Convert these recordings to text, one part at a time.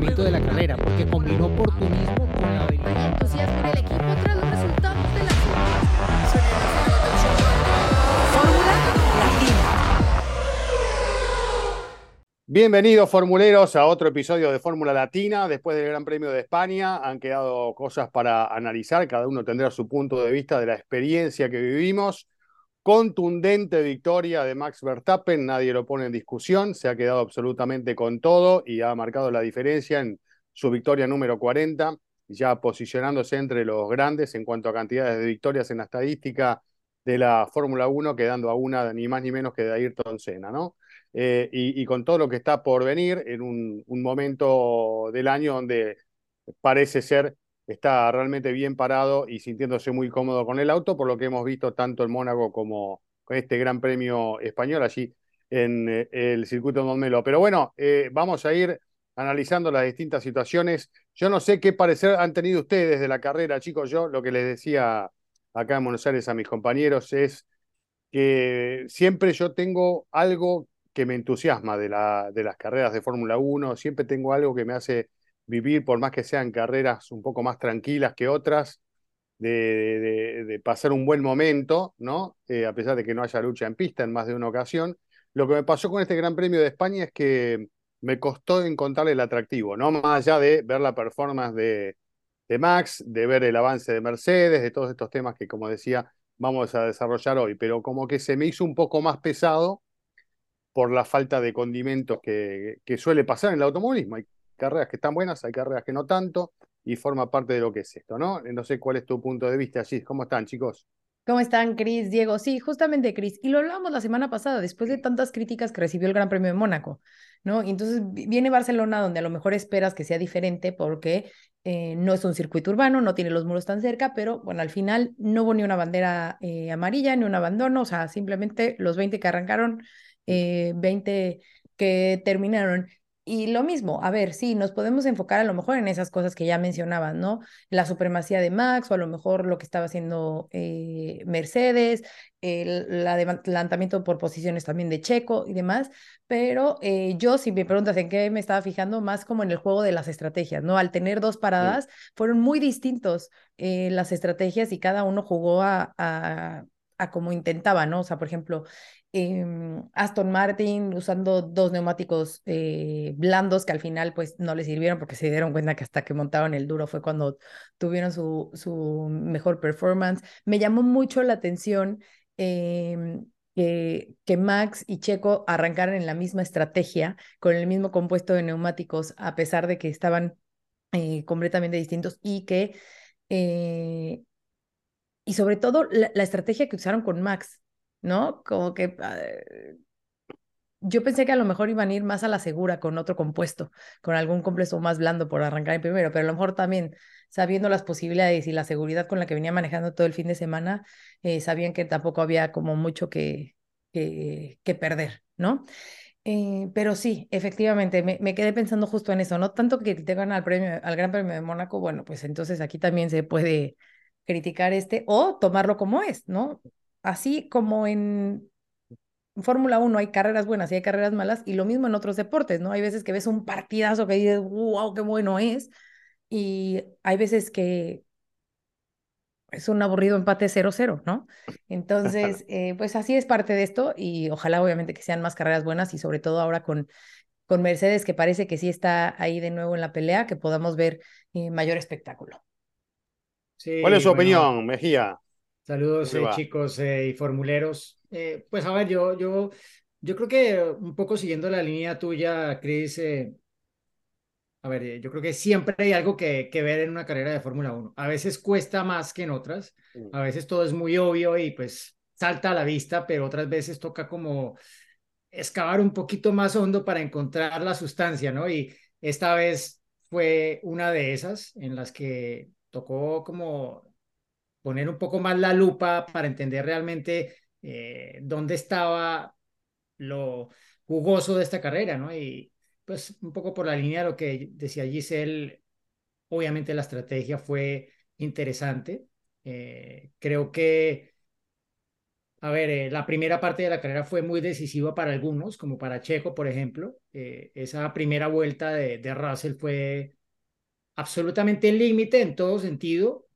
funcionamiento de la carrera, porque combinó oportunismo con la habilidad. entusiasmo en el equipo tras los resultados de la Fórmula Latina. Bienvenidos formuleros a otro episodio de Fórmula Latina. Después del Gran Premio de España han quedado cosas para analizar. Cada uno tendrá su punto de vista de la experiencia que vivimos. Contundente victoria de Max Verstappen, nadie lo pone en discusión. Se ha quedado absolutamente con todo y ha marcado la diferencia en su victoria número 40, ya posicionándose entre los grandes en cuanto a cantidades de victorias en la estadística de la Fórmula 1, quedando a una ni más ni menos que de Ayrton Senna, ¿no? Eh, y, con todo lo que está por venir en un, momento del año donde parece ser está realmente bien parado y sintiéndose muy cómodo con el auto, por lo que hemos visto tanto en Mónaco como con este Gran Premio español allí en eh, el circuito de Montmeló. Pero bueno, eh, vamos a ir analizando las distintas situaciones. Yo no sé qué parecer han tenido ustedes de la carrera, chicos. Yo lo que les decía acá en Buenos Aires a mis compañeros es que siempre yo tengo algo que me entusiasma de, la, de las carreras de Fórmula 1, siempre tengo algo que me hace vivir, por más que sean carreras un poco más tranquilas que otras, de, pasar un buen momento, ¿no? Eh, a pesar de que no haya lucha en pista en más de una ocasión. Lo que me pasó con este Gran Premio de España es que me costó encontrarle el atractivo, ¿no? Más allá de ver la performance de, de Max, de ver el avance de Mercedes, de todos estos temas que, como decía, vamos a desarrollar hoy, pero como que se me hizo un poco más pesado por la falta de condimentos que, que suele pasar en el automovilismo. Carreras que están buenas, hay carreras que no tanto, y forma parte de lo que es esto, ¿no? No sé cuál es tu punto de vista, Gis. ¿Cómo están, chicos? ¿Cómo están, Cris, Diego? Sí, justamente, Cris. Y lo hablábamos la semana pasada, después de tantas críticas que recibió el Gran Premio de Mónaco, ¿no? Y entonces viene Barcelona, donde a lo mejor esperas que sea diferente, porque eh, no es un circuito urbano, no tiene los muros tan cerca, pero bueno, al final no hubo ni una bandera eh, amarilla, ni un abandono, o sea, simplemente los 20 que arrancaron, eh, 20 que terminaron. Y lo mismo, a ver, sí, nos podemos enfocar a lo mejor en esas cosas que ya mencionaban, ¿no? La supremacía de Max o a lo mejor lo que estaba haciendo eh, Mercedes, el, adelantamiento por posiciones también de Checo y demás, pero eh, yo, si me preguntas en qué me estaba fijando, más como en el juego de las estrategias, ¿no? Al tener dos paradas, sí. fueron muy distintos eh, las estrategias y cada uno jugó a, a, a como intentaba, ¿no? O sea, por ejemplo, eh, Aston Martin usando dos neumáticos eh, blandos que al final pues no le sirvieron porque se dieron cuenta que hasta que montaron el duro fue cuando tuvieron su, su mejor performance. Me llamó mucho la atención eh, que, que, Max y Checo arrancaran en la misma estrategia con el mismo compuesto de neumáticos a pesar de que estaban eh, completamente distintos y que y sobre todo la, estrategia que usaron con Max, ¿no? Como que uh, yo pensé que a lo mejor iban a ir más a la segura con otro compuesto, con algún compuesto más blando por arrancar en primero, pero a lo mejor también sabiendo las posibilidades y la seguridad con la que venía manejando todo el fin de semana, eh, sabían que tampoco había como mucho que, que, que perder, ¿no? Eh, pero sí, efectivamente, me, me, quedé pensando justo en eso, no tanto que te ganan al premio, al Gran Premio de Mónaco, bueno, pues entonces aquí también se puede criticar este o tomarlo como es, ¿no? así como en Fórmula 1 hay carreras buenas y hay carreras malas, y lo mismo en otros deportes, ¿no? Hay veces que ves un partidazo que dices, wow, qué bueno es, y hay veces que es un aburrido empate 0-0, ¿no? Entonces, eh, pues así es parte de esto, y ojalá obviamente que sean más carreras buenas, y sobre todo ahora con, con Mercedes, que parece que sí está ahí de nuevo en la pelea, que podamos ver eh, mayor espectáculo. Sí, ¿Cuál es su bueno, opinión, Mejía? Saludos eh, chicos eh, y formuleros. Eh, pues a ver, yo, yo, yo creo que un poco siguiendo la línea tuya, Cris, eh, a ver, yo creo que siempre hay algo que, que ver en una carrera de Fórmula 1. A veces cuesta más que en otras, a veces todo es muy obvio y pues salta a la vista, pero otras veces toca como excavar un poquito más hondo para encontrar la sustancia, ¿no? Y esta vez fue una de esas en las que tocó como poner un poco más la lupa para entender realmente eh, dónde estaba lo jugoso de esta carrera, ¿no? Y pues un poco por la línea de lo que decía Giselle, obviamente la estrategia fue interesante. Eh, creo que a ver, eh, la primera parte de la carrera fue muy decisiva para algunos, como para Checo, por ejemplo. Eh, esa primera vuelta de, de Russell fue absolutamente límite en todo sentido,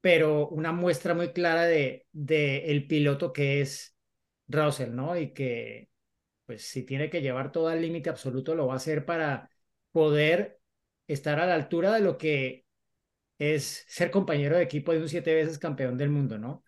pero una muestra muy clara de, el piloto que es Russell, ¿no? Y que, pues, si tiene que llevar todo al límite absoluto, lo va a hacer para poder estar a la altura de lo que es ser compañero de equipo de un siete veces campeón del mundo, ¿no?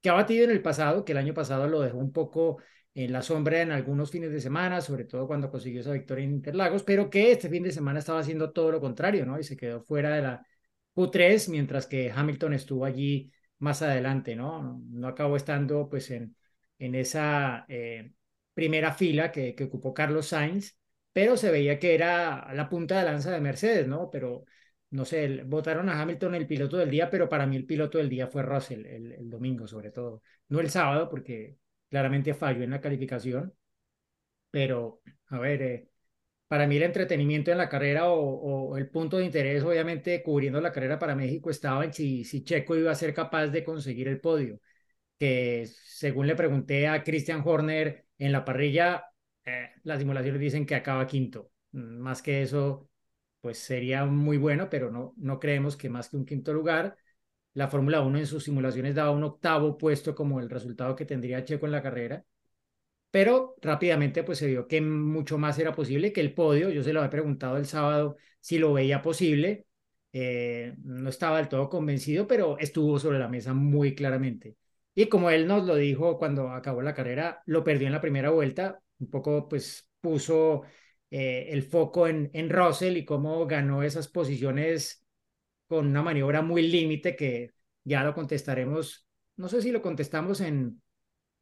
Que ha batido en el pasado, que el año pasado lo dejó un poco en la sombra en algunos fines de semana, sobre todo cuando consiguió esa victoria en Interlagos, pero que este fin de semana estaba haciendo todo lo contrario, ¿no? Y se quedó fuera de la Q3, mientras que Hamilton estuvo allí más adelante, ¿no? No acabó estando pues en, en esa eh, primera fila que, que ocupó Carlos Sainz, pero se veía que era la punta de lanza de Mercedes, ¿no? Pero no sé, votaron a Hamilton el piloto del día, pero para mí el piloto del día fue Russell, el, el domingo sobre todo. No el sábado, porque claramente falló en la calificación, pero a ver, eh, para mí el entretenimiento en la carrera o, el punto de interés, obviamente, cubriendo la carrera para México estaba en si, si Checo iba a ser capaz de conseguir el podio, que según le pregunté a Christian Horner en la parrilla, eh, las simulaciones dicen que acaba quinto. Más que eso, pues sería muy bueno, pero no, no creemos que más que un quinto lugar. La Fórmula 1 en sus simulaciones daba un octavo puesto como el resultado que tendría Checo en la carrera, pero rápidamente pues se vio que mucho más era posible que el podio. Yo se lo había preguntado el sábado si lo veía posible. Eh, no estaba del todo convencido, pero estuvo sobre la mesa muy claramente. Y como él nos lo dijo cuando acabó la carrera, lo perdió en la primera vuelta, un poco pues puso eh, el foco en, en Russell y cómo ganó esas posiciones con una maniobra muy límite que ya lo contestaremos, no sé si lo contestamos en,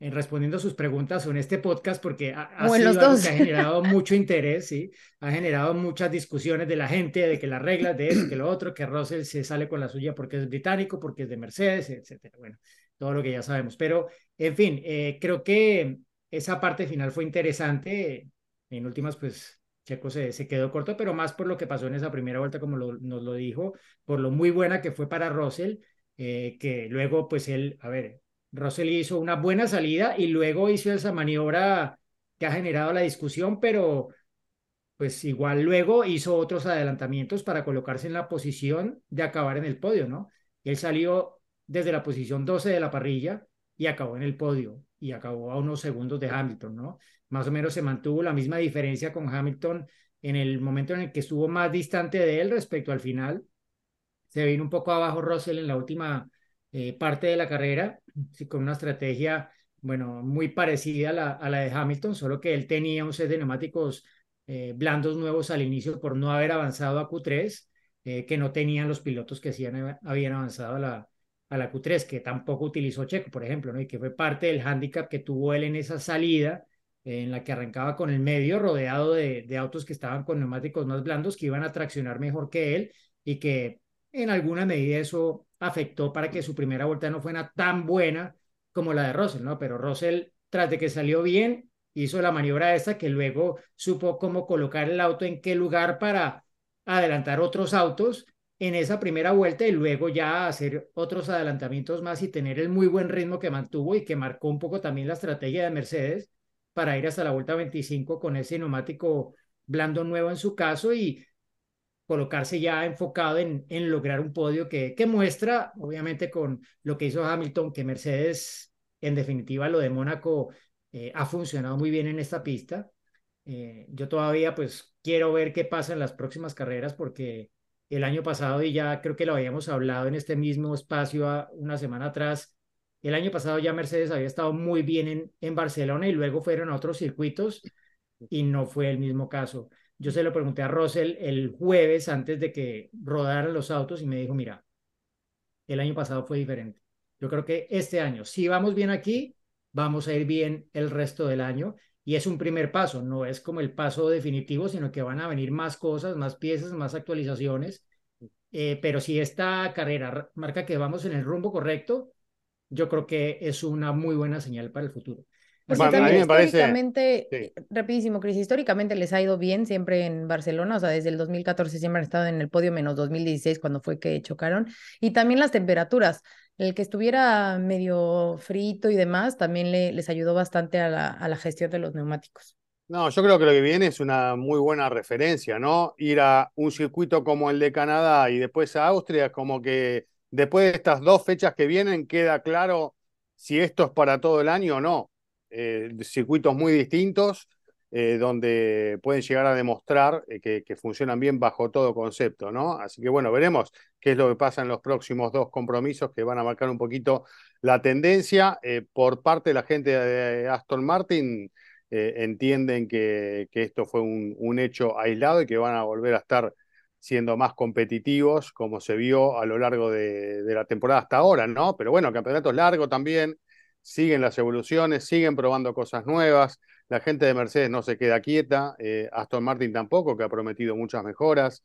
en respondiendo a sus preguntas o en este podcast porque ha, ha sido algo que ha generado mucho interés, ¿sí? Ha generado muchas discusiones de la gente, de que las reglas, de eso, que lo otro, que Russell se sale con la suya porque es británico, porque es de Mercedes, etcétera. Bueno, todo lo que ya sabemos. Pero, en fin, eh, creo que esa parte final fue interesante. En últimas, pues Checo se, quedó corto, pero más por lo que pasó en esa primera vuelta, como nos lo dijo, por lo muy buena que fue para Russell, eh, que luego, pues él, a ver, Russell hizo una buena salida y luego hizo esa maniobra que ha generado la discusión, pero pues igual luego hizo otros adelantamientos para colocarse en la posición de acabar en el podio, ¿no? él salió desde la posición 12 de la parrilla y acabó en el podio y acabó a unos segundos de Hamilton, ¿no? Más o menos se mantuvo la misma diferencia con Hamilton en el momento en el que estuvo más distante de él respecto al final. Se vino un poco abajo Russell en la última eh, parte de la carrera, con una estrategia, bueno, muy parecida a la, a la de Hamilton, solo que él tenía un set de neumáticos eh, blandos nuevos al inicio por no haber avanzado a Q3, eh, que no tenían los pilotos que sí habían avanzado a la, a la Q3, que tampoco utilizó Checo, por ejemplo, ¿no? y que fue parte del hándicap que tuvo él en esa salida, en la que arrancaba con el medio, rodeado de, de, autos que estaban con neumáticos más blandos, que iban a traccionar mejor que él, y que en alguna medida eso afectó para que su primera vuelta no fuera tan buena como la de Russell, ¿no? Pero Russell, tras de que salió bien, hizo la maniobra esta que luego supo cómo colocar el auto en qué lugar para adelantar otros autos en esa primera vuelta y luego ya hacer otros adelantamientos más y tener el muy buen ritmo que mantuvo y que marcó un poco también la estrategia de Mercedes para ir hasta la vuelta 25 con ese neumático blando nuevo en su caso y colocarse ya enfocado en, lograr un podio que, que muestra, obviamente con lo que hizo Hamilton, que Mercedes, en definitiva, lo de Mónaco eh, ha funcionado muy bien en esta pista. Eh, yo todavía pues quiero ver qué pasa en las próximas carreras porque el año pasado, y ya creo que lo habíamos hablado en este mismo espacio una semana atrás, el año pasado ya Mercedes había estado muy bien en, en Barcelona y luego fueron a otros circuitos y no fue el mismo caso. Yo se lo pregunté a Russell el jueves antes de que rodaran los autos y me dijo, mira, el año pasado fue diferente. Yo creo que este año, si vamos bien aquí, vamos a ir bien el resto del año y es un primer paso, no es como el paso definitivo, sino que van a venir más cosas, más piezas, más actualizaciones. Eh, pero si esta carrera marca que vamos en el rumbo correcto, yo creo que es una muy buena señal para el futuro. Pues Bueno, a mí me parece- históricamente, sí. rapidísimo, Cris, históricamente les ha ido bien siempre en Barcelona, o sea, desde el 2014 siempre han estado en el podio, menos 2016 cuando fue que chocaron, y también las temperaturas, el que estuviera medio frito y demás, también le, les ayudó bastante a la, a la gestión de los neumáticos. No, yo creo que lo que viene es una muy buena referencia, ¿no? Ir a un circuito como el de Canadá y después a Austria, como que después de estas dos fechas que vienen queda claro si esto es para todo el año o no. Eh, circuitos muy distintos, eh, donde pueden llegar a demostrar eh, que, funcionan bien bajo todo concepto, ¿no? Así que bueno, veremos qué es lo que pasa en los próximos dos compromisos que van a marcar un poquito la tendencia. Por parte de la gente de Aston Martin, entienden que, esto fue un hecho aislado y que van a volver a estar siendo más competitivos, como se vio a lo largo de, de la temporada hasta ahora, ¿no? Pero bueno, el campeonato es largo también, siguen las evoluciones, siguen probando cosas nuevas, la gente de Mercedes no se queda quieta, eh, Aston Martin tampoco, que ha prometido muchas mejoras.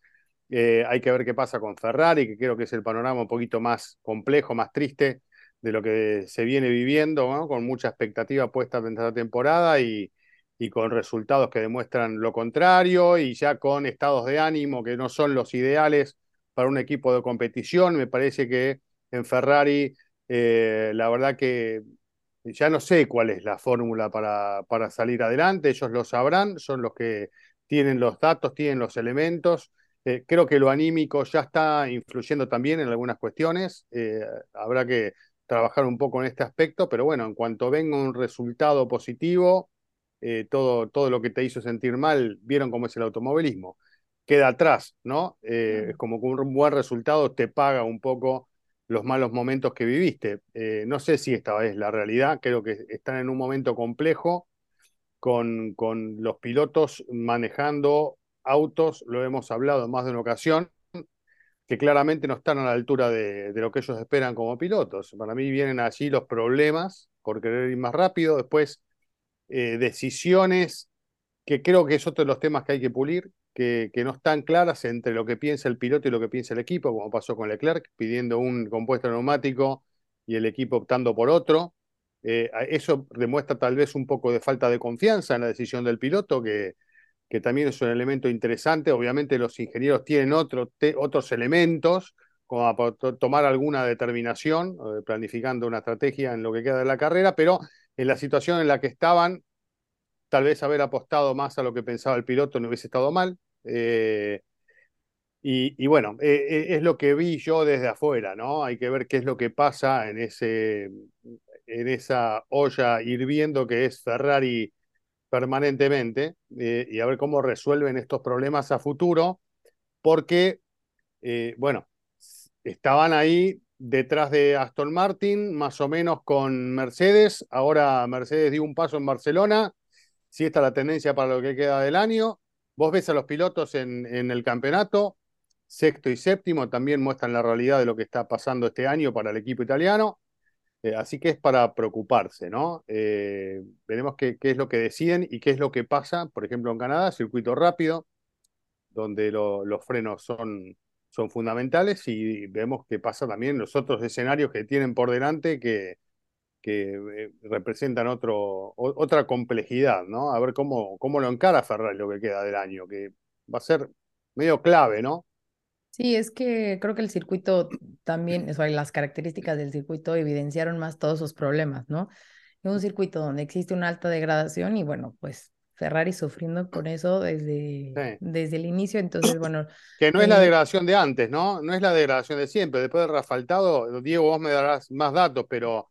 Eh, hay que ver qué pasa con Ferrari, que creo que es el panorama un poquito más complejo, más triste de lo que se viene viviendo, ¿no? con mucha expectativa puesta en esta temporada y, y con resultados que demuestran lo contrario y ya con estados de ánimo que no son los ideales para un equipo de competición. Me parece que en Ferrari, eh, la verdad que ya no sé cuál es la fórmula para, para salir adelante, ellos lo sabrán, son los que tienen los datos, tienen los elementos. Eh, creo que lo anímico ya está influyendo también en algunas cuestiones. Eh, habrá que trabajar un poco en este aspecto, pero bueno, en cuanto venga un resultado positivo, eh, todo, todo lo que te hizo sentir mal, vieron cómo es el automovilismo, queda atrás, ¿no? Eh, es como que un buen resultado te paga un poco los malos momentos que viviste. Eh, no sé si esta es la realidad, creo que están en un momento complejo con, con los pilotos manejando autos, lo hemos hablado en más de una ocasión, que claramente no están a la altura de, de, lo que ellos esperan como pilotos. Para mí vienen allí los problemas por querer ir más rápido, después eh, decisiones que creo que es otro de los temas que hay que pulir, que, no están claras entre lo que piensa el piloto y lo que piensa el equipo, como pasó con Leclerc, pidiendo un compuesto neumático y el equipo optando por otro. Eh, eso demuestra tal vez un poco de falta de confianza en la decisión del piloto, que, que también es un elemento interesante. Obviamente los ingenieros tienen otros elementos como para tomar alguna determinación, eh, planificando una estrategia en lo que queda de la carrera, pero en la situación en la que estaban, tal vez haber apostado más a lo que pensaba el piloto no hubiese estado mal. Eh, y, bueno, eh, es lo que vi yo desde afuera, ¿no? Hay que ver qué es lo que pasa en, ese, en esa olla hirviendo que es Ferrari permanentemente eh, y a ver cómo resuelven estos problemas a futuro, porque, eh, bueno, estaban ahí detrás de Aston Martin, más o menos con Mercedes, ahora Mercedes dio un paso en Barcelona, si esta es la tendencia para lo que queda del año, vos ves a los pilotos en, el campeonato, sexto y séptimo, también muestran la realidad de lo que está pasando este año para el equipo italiano. Eh, así que es para preocuparse, ¿no? Eh, veremos qué, es lo que deciden y qué es lo que pasa, por ejemplo, en Canadá, circuito rápido, donde lo, los frenos son, son fundamentales y vemos qué pasa también los otros escenarios que tienen por delante que, que eh, representan otro, otra complejidad, ¿no? A ver cómo, cómo lo encara Ferrari lo que queda del año, que va a ser medio clave, ¿no? Sí, es que creo que el circuito también, o sea, las características del circuito evidenciaron más todos esos problemas, ¿no? Es un circuito donde existe una alta degradación y bueno, pues Ferrari sufriendo con eso desde, sí. desde el inicio, entonces bueno. Que no eh, es la degradación de antes, ¿no? No es la degradación de siempre. Después de Rafaltado, Diego, vos me darás más datos, pero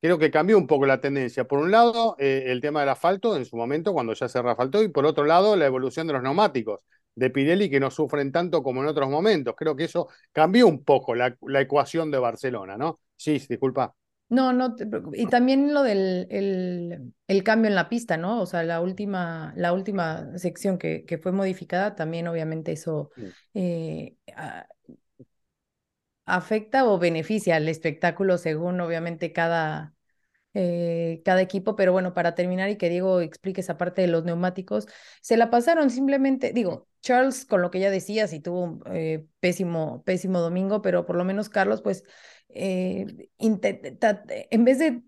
creo que cambió un poco la tendencia. Por un lado, eh, el tema del asfalto en su momento, cuando ya se rafaltó, y por otro lado, la evolución de los neumáticos de Pirelli que no sufren tanto como en otros momentos. Creo que eso cambió un poco la, la ecuación de Barcelona, ¿no? Sí, disculpa. No, no, y también lo del el, el, cambio en la pista, ¿no? O sea, la última, la última sección que, que fue modificada, también obviamente eso eh, a, afecta o beneficia al espectáculo según obviamente cada, eh, cada equipo, pero bueno, para terminar y que Diego explique esa parte de los neumáticos, se la pasaron simplemente, digo, Charles con lo que ya decía, sí tuvo un eh, pésimo, pésimo domingo, pero por lo menos Carlos, pues, eh, intenta, en vez de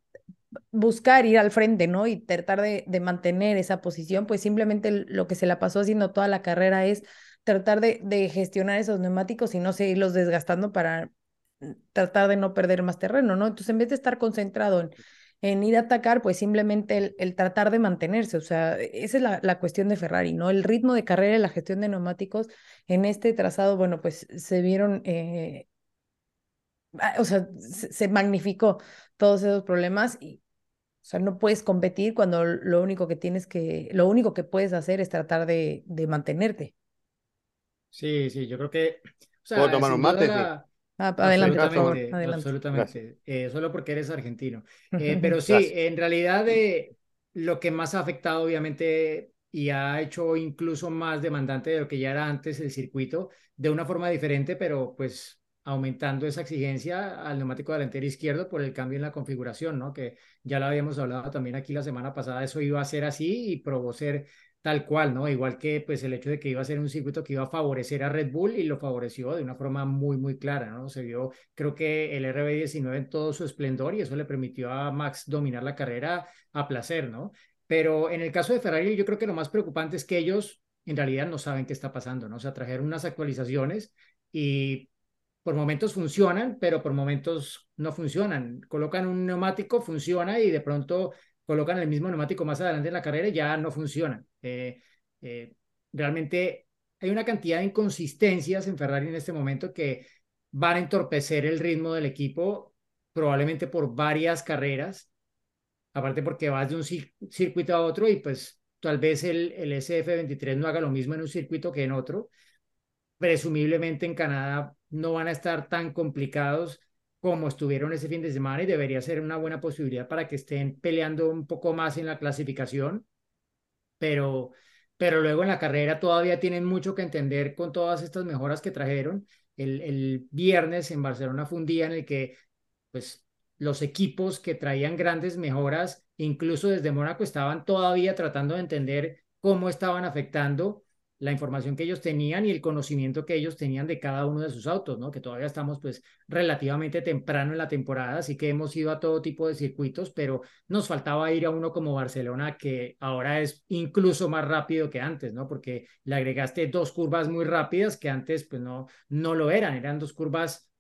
buscar ir al frente, ¿no? Y tratar de, de, mantener esa posición, pues simplemente lo que se la pasó haciendo toda la carrera es tratar de, de gestionar esos neumáticos y no seguirlos desgastando para mm, tratar de no perder más terreno, ¿no? Entonces, en vez de estar concentrado en, en ir a atacar, pues simplemente el, el tratar de mantenerse, o sea, esa es la, la, cuestión de Ferrari, ¿no? El ritmo de carrera y la gestión de neumáticos en este trazado, bueno, pues se vieron... Eh, o sea, se, se magnificó todos esos problemas y, o sea, no puedes competir cuando lo único que tienes que, lo único que puedes hacer es tratar de, de mantenerte. Sí, sí, yo creo que. O sea, ¿Puedo tomar un mate? La... Ah, adelante, por favor. Adelante. Absolutamente. Eh, solo porque eres argentino. Eh, pero sí, Gracias. en realidad eh, lo que más ha afectado, obviamente, y ha hecho incluso más demandante de lo que ya era antes el circuito, de una forma diferente, pero pues aumentando esa exigencia al neumático delantero izquierdo por el cambio en la configuración, ¿no? Que ya lo habíamos hablado también aquí la semana pasada, eso iba a ser así y probó ser tal cual, ¿no? Igual que pues el hecho de que iba a ser un circuito que iba a favorecer a Red Bull y lo favoreció de una forma muy, muy clara, ¿no? Se vio, creo que el RB19 en todo su esplendor y eso le permitió a Max dominar la carrera a placer, ¿no? Pero en el caso de Ferrari, yo creo que lo más preocupante es que ellos en realidad no saben qué está pasando, ¿no? O sea, trajeron unas actualizaciones y por momentos funcionan, pero por momentos no funcionan. Colocan un neumático, funciona y de pronto colocan el mismo neumático más adelante en la carrera y ya no funciona. Eh, eh, realmente hay una cantidad de inconsistencias en Ferrari en este momento que van a entorpecer el ritmo del equipo probablemente por varias carreras, aparte porque vas de un circuito a otro y pues tal vez el, el SF23 no haga lo mismo en un circuito que en otro. Presumiblemente en Canadá no van a estar tan complicados como estuvieron ese fin de semana y debería ser una buena posibilidad para que estén peleando un poco más en la clasificación, pero, pero luego en la carrera todavía tienen mucho que entender con todas estas mejoras que trajeron. El, el viernes en Barcelona fue un día en el que pues, los equipos que traían grandes mejoras, incluso desde Mónaco, estaban todavía tratando de entender cómo estaban afectando la información que ellos tenían y el conocimiento que ellos tenían de cada uno de sus autos, ¿no? Que todavía estamos pues relativamente temprano en la temporada, así que hemos ido a todo tipo de circuitos, pero nos faltaba ir a uno como Barcelona que ahora es incluso más rápido que antes, ¿no? Porque le agregaste dos curvas muy rápidas que antes pues no, no lo eran, eran dos curvas,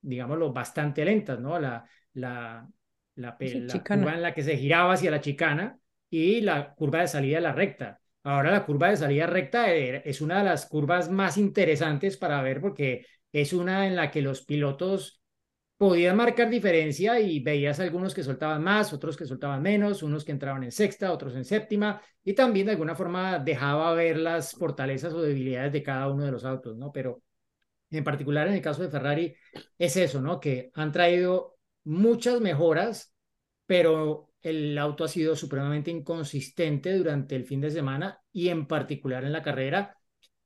digámoslo, bastante lentas, ¿no? La, la, la, la curva en la que se giraba hacia la chicana y la curva de salida a la recta Ahora la curva de salida recta eh, es una de las curvas más interesantes para ver porque es una en la que los pilotos podían marcar diferencia y veías algunos que soltaban más, otros que soltaban menos, unos que entraban en sexta, otros en séptima y también de alguna forma dejaba ver las fortalezas o debilidades de cada uno de los autos, ¿no? Pero en particular en el caso de Ferrari es eso, ¿no? Que han traído muchas mejoras, pero el auto ha sido supremamente inconsistente durante el fin de semana y en particular en la carrera,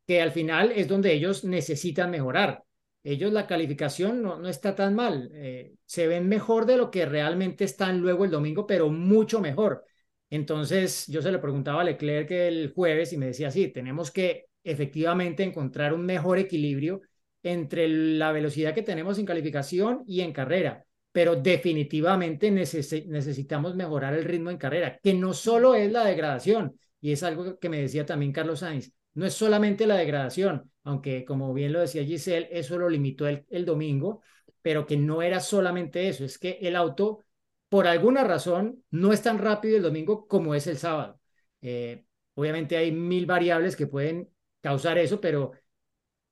que al final es donde ellos necesitan mejorar. Ellos la calificación no, no está tan mal, eh, se ven mejor de lo que realmente están luego el domingo, pero mucho mejor. Entonces yo se le preguntaba a Leclerc el jueves y me decía, sí, tenemos que efectivamente encontrar un mejor equilibrio entre la velocidad que tenemos en calificación y en carrera pero definitivamente necesitamos mejorar el ritmo en carrera, que no solo es la degradación, y es algo que me decía también Carlos Sainz, no es solamente la degradación, aunque como bien lo decía Giselle, eso lo limitó el, domingo, pero que no era solamente eso, es que el auto, por alguna razón, no es tan rápido el domingo como es el sábado. Eh, obviamente hay mil variables que pueden causar eso, pero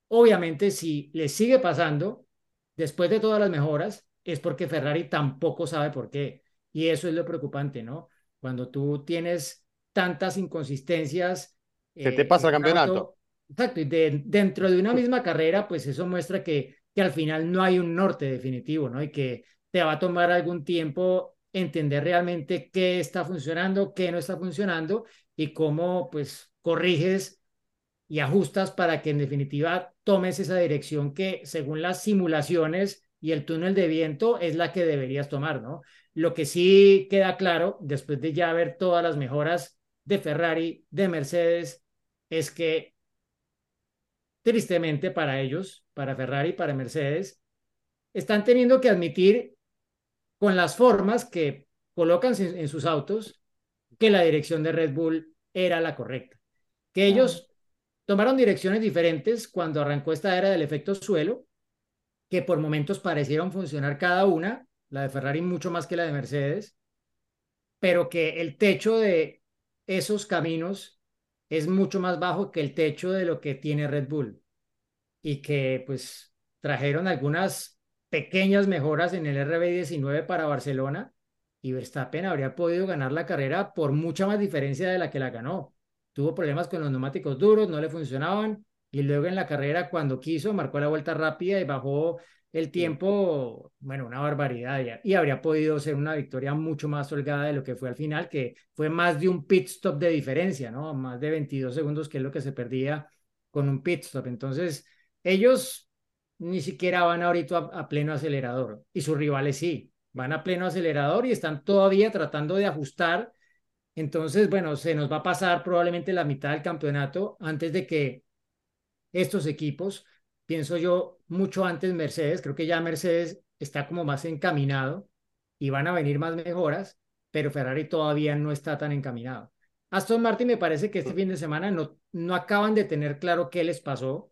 obviamente si le sigue pasando, después de todas las mejoras, es porque Ferrari tampoco sabe por qué. Y eso es lo preocupante, ¿no? Cuando tú tienes tantas inconsistencias. Que te pasa el campeonato. exacto, y dentro de una misma carrera, pues eso muestra que, que al final no hay un norte definitivo, ¿no? Y que te va a tomar algún tiempo entender realmente qué está funcionando, qué no está funcionando y cómo, pues, corriges y ajustas para que en definitiva tomes esa dirección que según las simulaciones y el túnel de viento es la que deberías tomar, ¿no? Lo que sí queda claro, después de ya ver todas las mejoras de Ferrari, de Mercedes, es que tristemente para ellos, para Ferrari, para Mercedes, están teniendo que admitir con las formas que colocan en sus autos que la dirección de Red Bull era la correcta. Que ellos tomaron direcciones diferentes cuando arrancó esta era del efecto suelo, que por momentos parecieron funcionar cada una, la de Ferrari mucho más que la de Mercedes, pero que el techo de esos caminos es mucho más bajo que el techo de lo que tiene Red Bull y que pues trajeron algunas pequeñas mejoras en el RB19 para Barcelona y Verstappen habría podido ganar la carrera por mucha más diferencia de la que la ganó. Tuvo problemas con los neumáticos duros, no le funcionaban y luego en la carrera cuando quiso marcó la vuelta rápida y bajó el tiempo, bueno, una barbaridad ya. Y habría podido ser una victoria mucho más holgada de lo que fue al final, que fue más de un pit stop de diferencia, ¿no? Más de 22 segundos, que es lo que se perdía con un pit stop. Entonces, ellos ni siquiera van ahorita a, a pleno acelerador y sus rivales sí, van a pleno acelerador y están todavía tratando de ajustar. Entonces, bueno, se nos va a pasar probablemente la mitad del campeonato antes de que estos equipos pienso yo, mucho antes Mercedes. Creo que ya Mercedes está como más encaminado y van a venir más mejoras, pero Ferrari todavía no está tan encaminado. Aston Martin me parece que este mm. fin de semana no, no acaban de tener claro qué les pasó.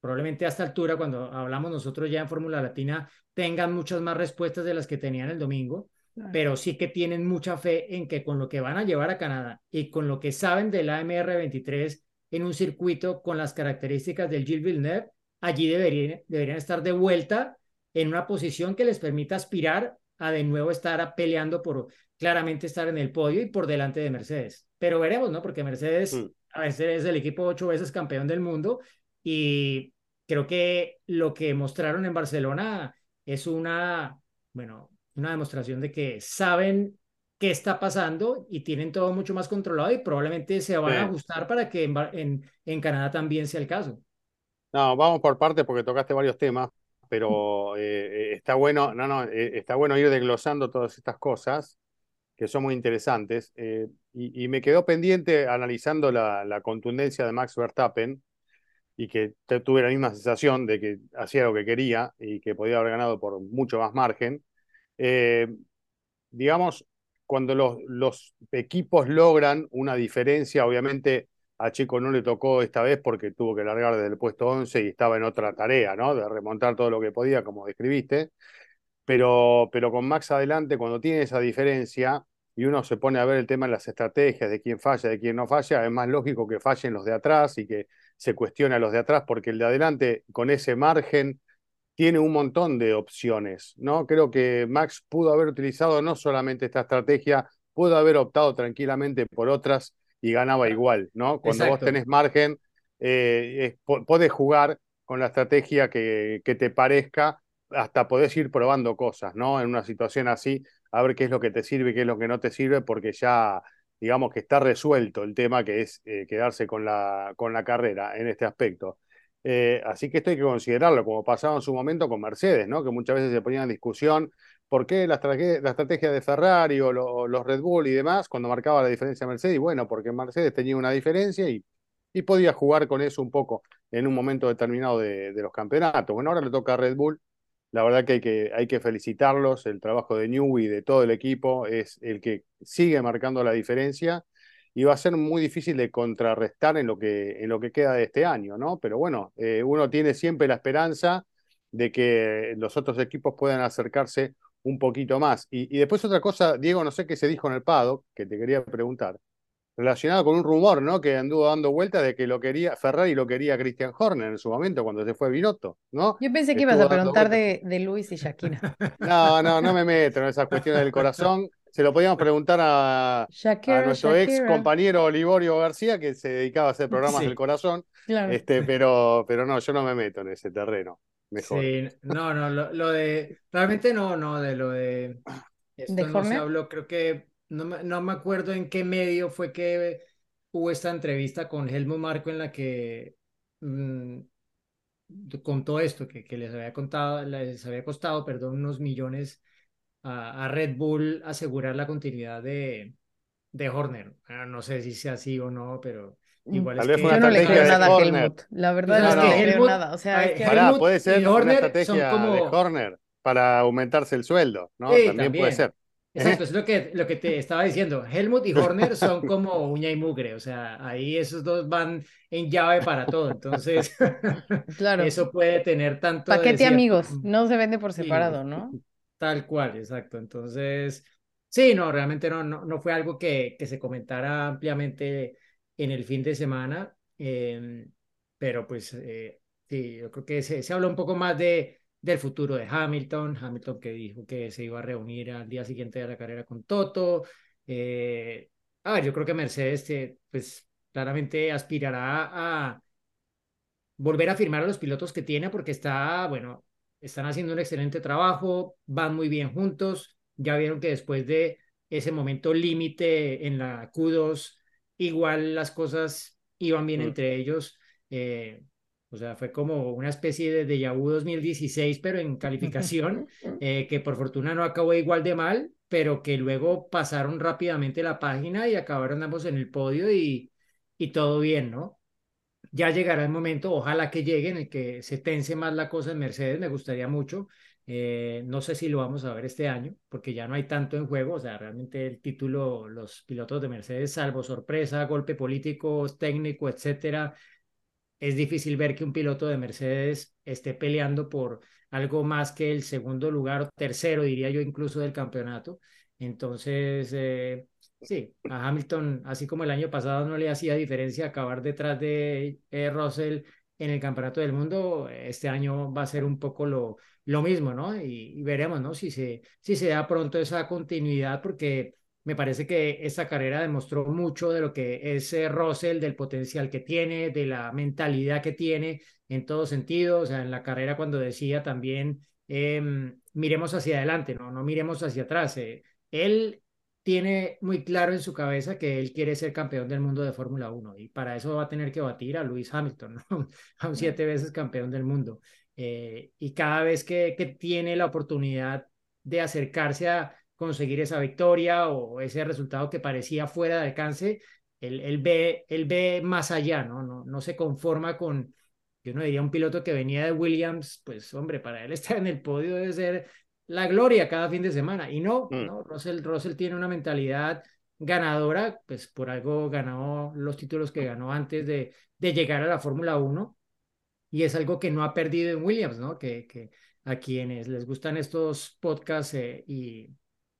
Probablemente a esta altura, cuando hablamos nosotros ya en Fórmula Latina, tengan muchas más respuestas de las que tenían el domingo, pero sí que tienen mucha fe en que con lo que van a llevar a Canadá y con lo que saben del AMR23 en un circuito con las características del Gilles Villeneuve, allí deberían, deberían estar de vuelta en una posición que les permita aspirar a de nuevo estar peleando por claramente estar en el podio y por delante de Mercedes. Pero veremos, ¿no? Porque Mercedes mm. a veces es el equipo ocho veces campeón del mundo y creo que lo que mostraron en Barcelona es una, bueno, una demostración de que saben qué está pasando y tienen todo mucho más controlado y probablemente se van a ajustar para que en, en, en Canadá también sea el caso. No, vamos por partes porque tocaste varios temas, pero eh, eh, está bueno, no, no, eh, está bueno ir desglosando todas estas cosas que son muy interesantes. y, me quedó pendiente analizando la, contundencia de Max Verstappen y que tuve la misma sensación de que hacía lo que quería y que podía haber ganado por mucho más margen. digamos, cuando los, equipos logran una diferencia, obviamente a Chico no le tocó esta vez porque tuvo que largar desde el puesto 11 y estaba en otra tarea, ¿no? De remontar todo lo que podía, como describiste. Pero, pero con Max adelante, cuando tiene esa diferencia y uno se pone a ver el tema de las estrategias, de quién falla, de quién no falla, es más lógico que fallen los de atrás y que se cuestione a los de atrás, porque el de adelante, con ese margen, tiene un montón de opciones, ¿no? Creo que Max pudo haber utilizado no solamente esta estrategia, pudo haber optado tranquilamente por otras y ganaba igual, ¿no? Cuando vos tenés margen, eh, podés jugar con la estrategia que, que, te parezca, hasta podés ir probando cosas, ¿no? En una situación así, a ver qué es lo que te sirve, qué es lo que no te sirve, porque ya, digamos que está resuelto el tema que es eh, quedarse con la, con la carrera en este aspecto. Eh, así que esto hay que considerarlo, como pasaba en su momento con Mercedes, ¿no? Que muchas veces se ponía en discusión ¿Por qué la, estrategia de Ferrari o los Red Bull y demás cuando marcaba la diferencia Mercedes? Bueno, porque Mercedes tenía una diferencia y, y podía jugar con eso un poco en un momento determinado de, los campeonatos. Bueno, ahora le toca a Red Bull. La verdad que hay que, hay que felicitarlos. El trabajo de New y de todo el equipo es el que sigue marcando la diferencia y va a ser muy difícil de contrarrestar en lo que, en lo que queda de este año, ¿no? Pero bueno, eh, uno tiene siempre la esperanza de que los otros equipos puedan acercarse un poquito más. Y, después otra cosa, Diego, no sé qué se dijo en el Pado, que te quería preguntar, relacionado con un rumor, ¿no? Que anduvo dando vuelta de que lo quería, Ferrari lo quería Christian Horner en su momento cuando se fue Binotto, ¿no? Yo pensé que ibas a preguntar de, de, Luis y Shakira. No, no, no me meto en esas cuestiones del corazón. Se lo podíamos preguntar a, nuestro ex compañero Olivorio García, que se dedicaba a hacer programas del corazón. Este, pero, pero no, yo no me meto en ese terreno. Sí, no, no, lo, de, realmente no, no, de lo de, esto no se habló, creo que, no, no me acuerdo en qué medio fue que hubo esta entrevista con Helmut Marco en la que mm, contó esto, que, que, les había contado, les había costado, perdón, unos millones a, a Red Bull asegurar la continuidad de, de Horner. no sé si sea así o no, pero Mm, Igual es que yo no le creo nada a Helmut. La verdad es que no, le creo nada. O sea, es que puede ser una estrategia de Horner para aumentarse el sueldo, ¿no? también, puede ser. Exacto, es lo que, lo que te estaba diciendo. Helmut y Horner son como uña y mugre, o sea, ahí esos dos van en llave para todo. Entonces, claro. eso puede tener tanto. Paquete amigos, no se vende por separado, ¿no? Tal cual, exacto. Entonces, sí, no, realmente no, no, no fue algo que, que se comentara ampliamente en el fin de semana, em, pero pues eh, sí, yo creo que se, se habló un poco más de del futuro de Hamilton, Hamilton que dijo que se iba a reunir al día siguiente de la carrera con Toto. Eh, a ver, yo creo que Mercedes eh, pues claramente aspirará a volver a firmar a los pilotos que tiene porque está, bueno, están haciendo un excelente trabajo, van muy bien juntos, ya vieron que después de ese momento límite en la Q2, igual las cosas iban bien mm. entre ellos. Eh, o sea, fue como una especie de déjà vu 2016, pero en calificación, eh, que por fortuna no acabó igual de mal, pero que luego pasaron rápidamente la página y acabaron ambos en el podio y, y todo bien, ¿no? Ya llegará el momento, ojalá que llegue, en el que se tense más la cosa en Mercedes, me gustaría mucho. Eh, no sé si lo vamos a ver este año, porque ya no hay tanto en juego, o sea, realmente el título, los pilotos de Mercedes, salvo sorpresa, golpe político, técnico, etcétera, es difícil ver que un piloto de Mercedes esté peleando por algo más que el segundo lugar tercero, diría yo, incluso del campeonato. Entonces, eh, sí, a Hamilton, así como el año pasado no le hacía diferencia acabar detrás de eh, Russell en el campeonato del mundo, este año va a ser un poco lo, lo mismo, ¿no? Y, veremos, ¿no? Si se, si se da pronto esa continuidad, porque me parece que esta carrera demostró mucho de lo que es eh, Russell, del potencial que tiene, de la mentalidad que tiene en todo sentido. O sea, en la carrera cuando decía también, em, miremos hacia adelante, no, no miremos hacia atrás. Eh, él tiene muy claro en su cabeza que él quiere ser campeón del mundo de Fórmula 1 y para eso va a tener que batir a Lewis Hamilton, ¿no? a un siete veces campeón del mundo. Eh, y cada vez que, que tiene la oportunidad de acercarse a conseguir esa victoria o ese resultado que parecía fuera de alcance, él, él, ve, él ve más allá, ¿no? ¿no? No se conforma con, yo no diría un piloto que venía de Williams, pues hombre, para él estar en el podio debe ser la gloria cada fin de semana. Y no, mm. no, Russell, Russell tiene una mentalidad ganadora, pues por algo ganó los títulos que ganó antes de, de llegar a la Fórmula 1 y es algo que no ha perdido en Williams, ¿no? Que, que a quienes les gustan estos podcasts eh, y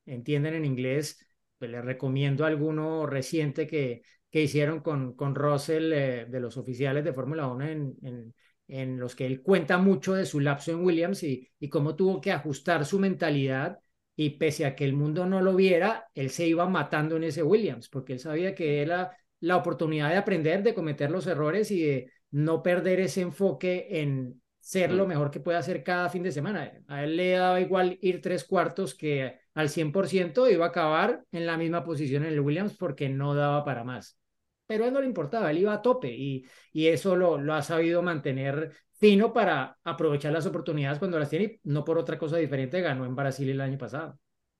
entienden en inglés, pues les recomiendo alguno reciente que, que hicieron con, con Russell eh, de los oficiales de Fórmula 1 en, en, en, los que él cuenta mucho de su lapso en Williams y, y cómo tuvo que ajustar su mentalidad y pese a que el mundo no lo viera, él se iba matando en ese Williams porque él sabía que era la oportunidad de aprender, de cometer los errores y de no perder ese enfoque en ser lo mejor que puede hacer cada fin de semana. A él le daba igual ir tres cuartos que al 100% iba a acabar en la misma posición en el Williams porque no daba para más. Pero a él no le importaba, él iba a tope y, y eso lo, lo ha sabido mantener fino para aprovechar las oportunidades cuando las tiene, no por otra cosa diferente, ganó en Brasil el año pasado.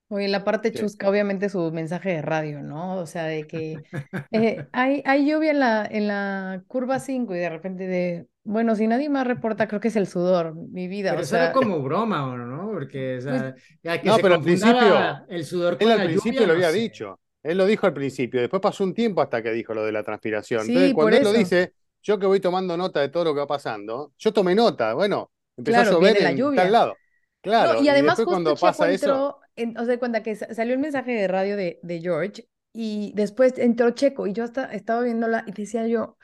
Oye, la parte chusca, obviamente su mensaje de radio, ¿no? O sea, de que eh, hay, hay lluvia en la, en la curva 5 y de repente de, bueno, si nadie más reporta, creo que es el sudor, mi vida. Pero o eso era como broma, ¿no? Porque, o sea, pues que no, pero al principio, el sudor con él al principio lo había dicho. Él lo dijo al principio, después pasó un tiempo hasta que dijo lo de la transpiración. Entonces, cuando él lo dice, yo que voy tomando nota de todo lo que va pasando, yo tomé nota, bueno, empezó a llover en la lluvia. tal lado. Claro, y además y cuando pasa eso... En, o sea, cuenta que salió el mensaje de radio de, de George y después entró Checo y yo hasta estaba viéndola y decía yo,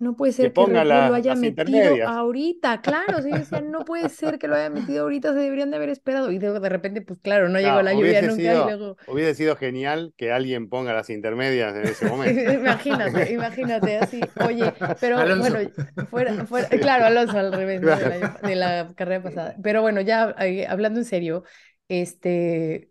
no puede ser que, lo haya metido ahorita, claro, sí, decían, no puede ser que lo haya metido ahorita, se deberían de haber esperado. Y de, repente, pues claro, no llegó la lluvia nunca. Sido, y luego... Hubiese sido genial que alguien ponga las intermedias en ese momento. imagínate, imagínate, así. Oye, pero bueno, fuera, fuera, claro, Alonso al revés de, la, de la carrera pasada. Pero bueno, ya eh, hablando en serio, este,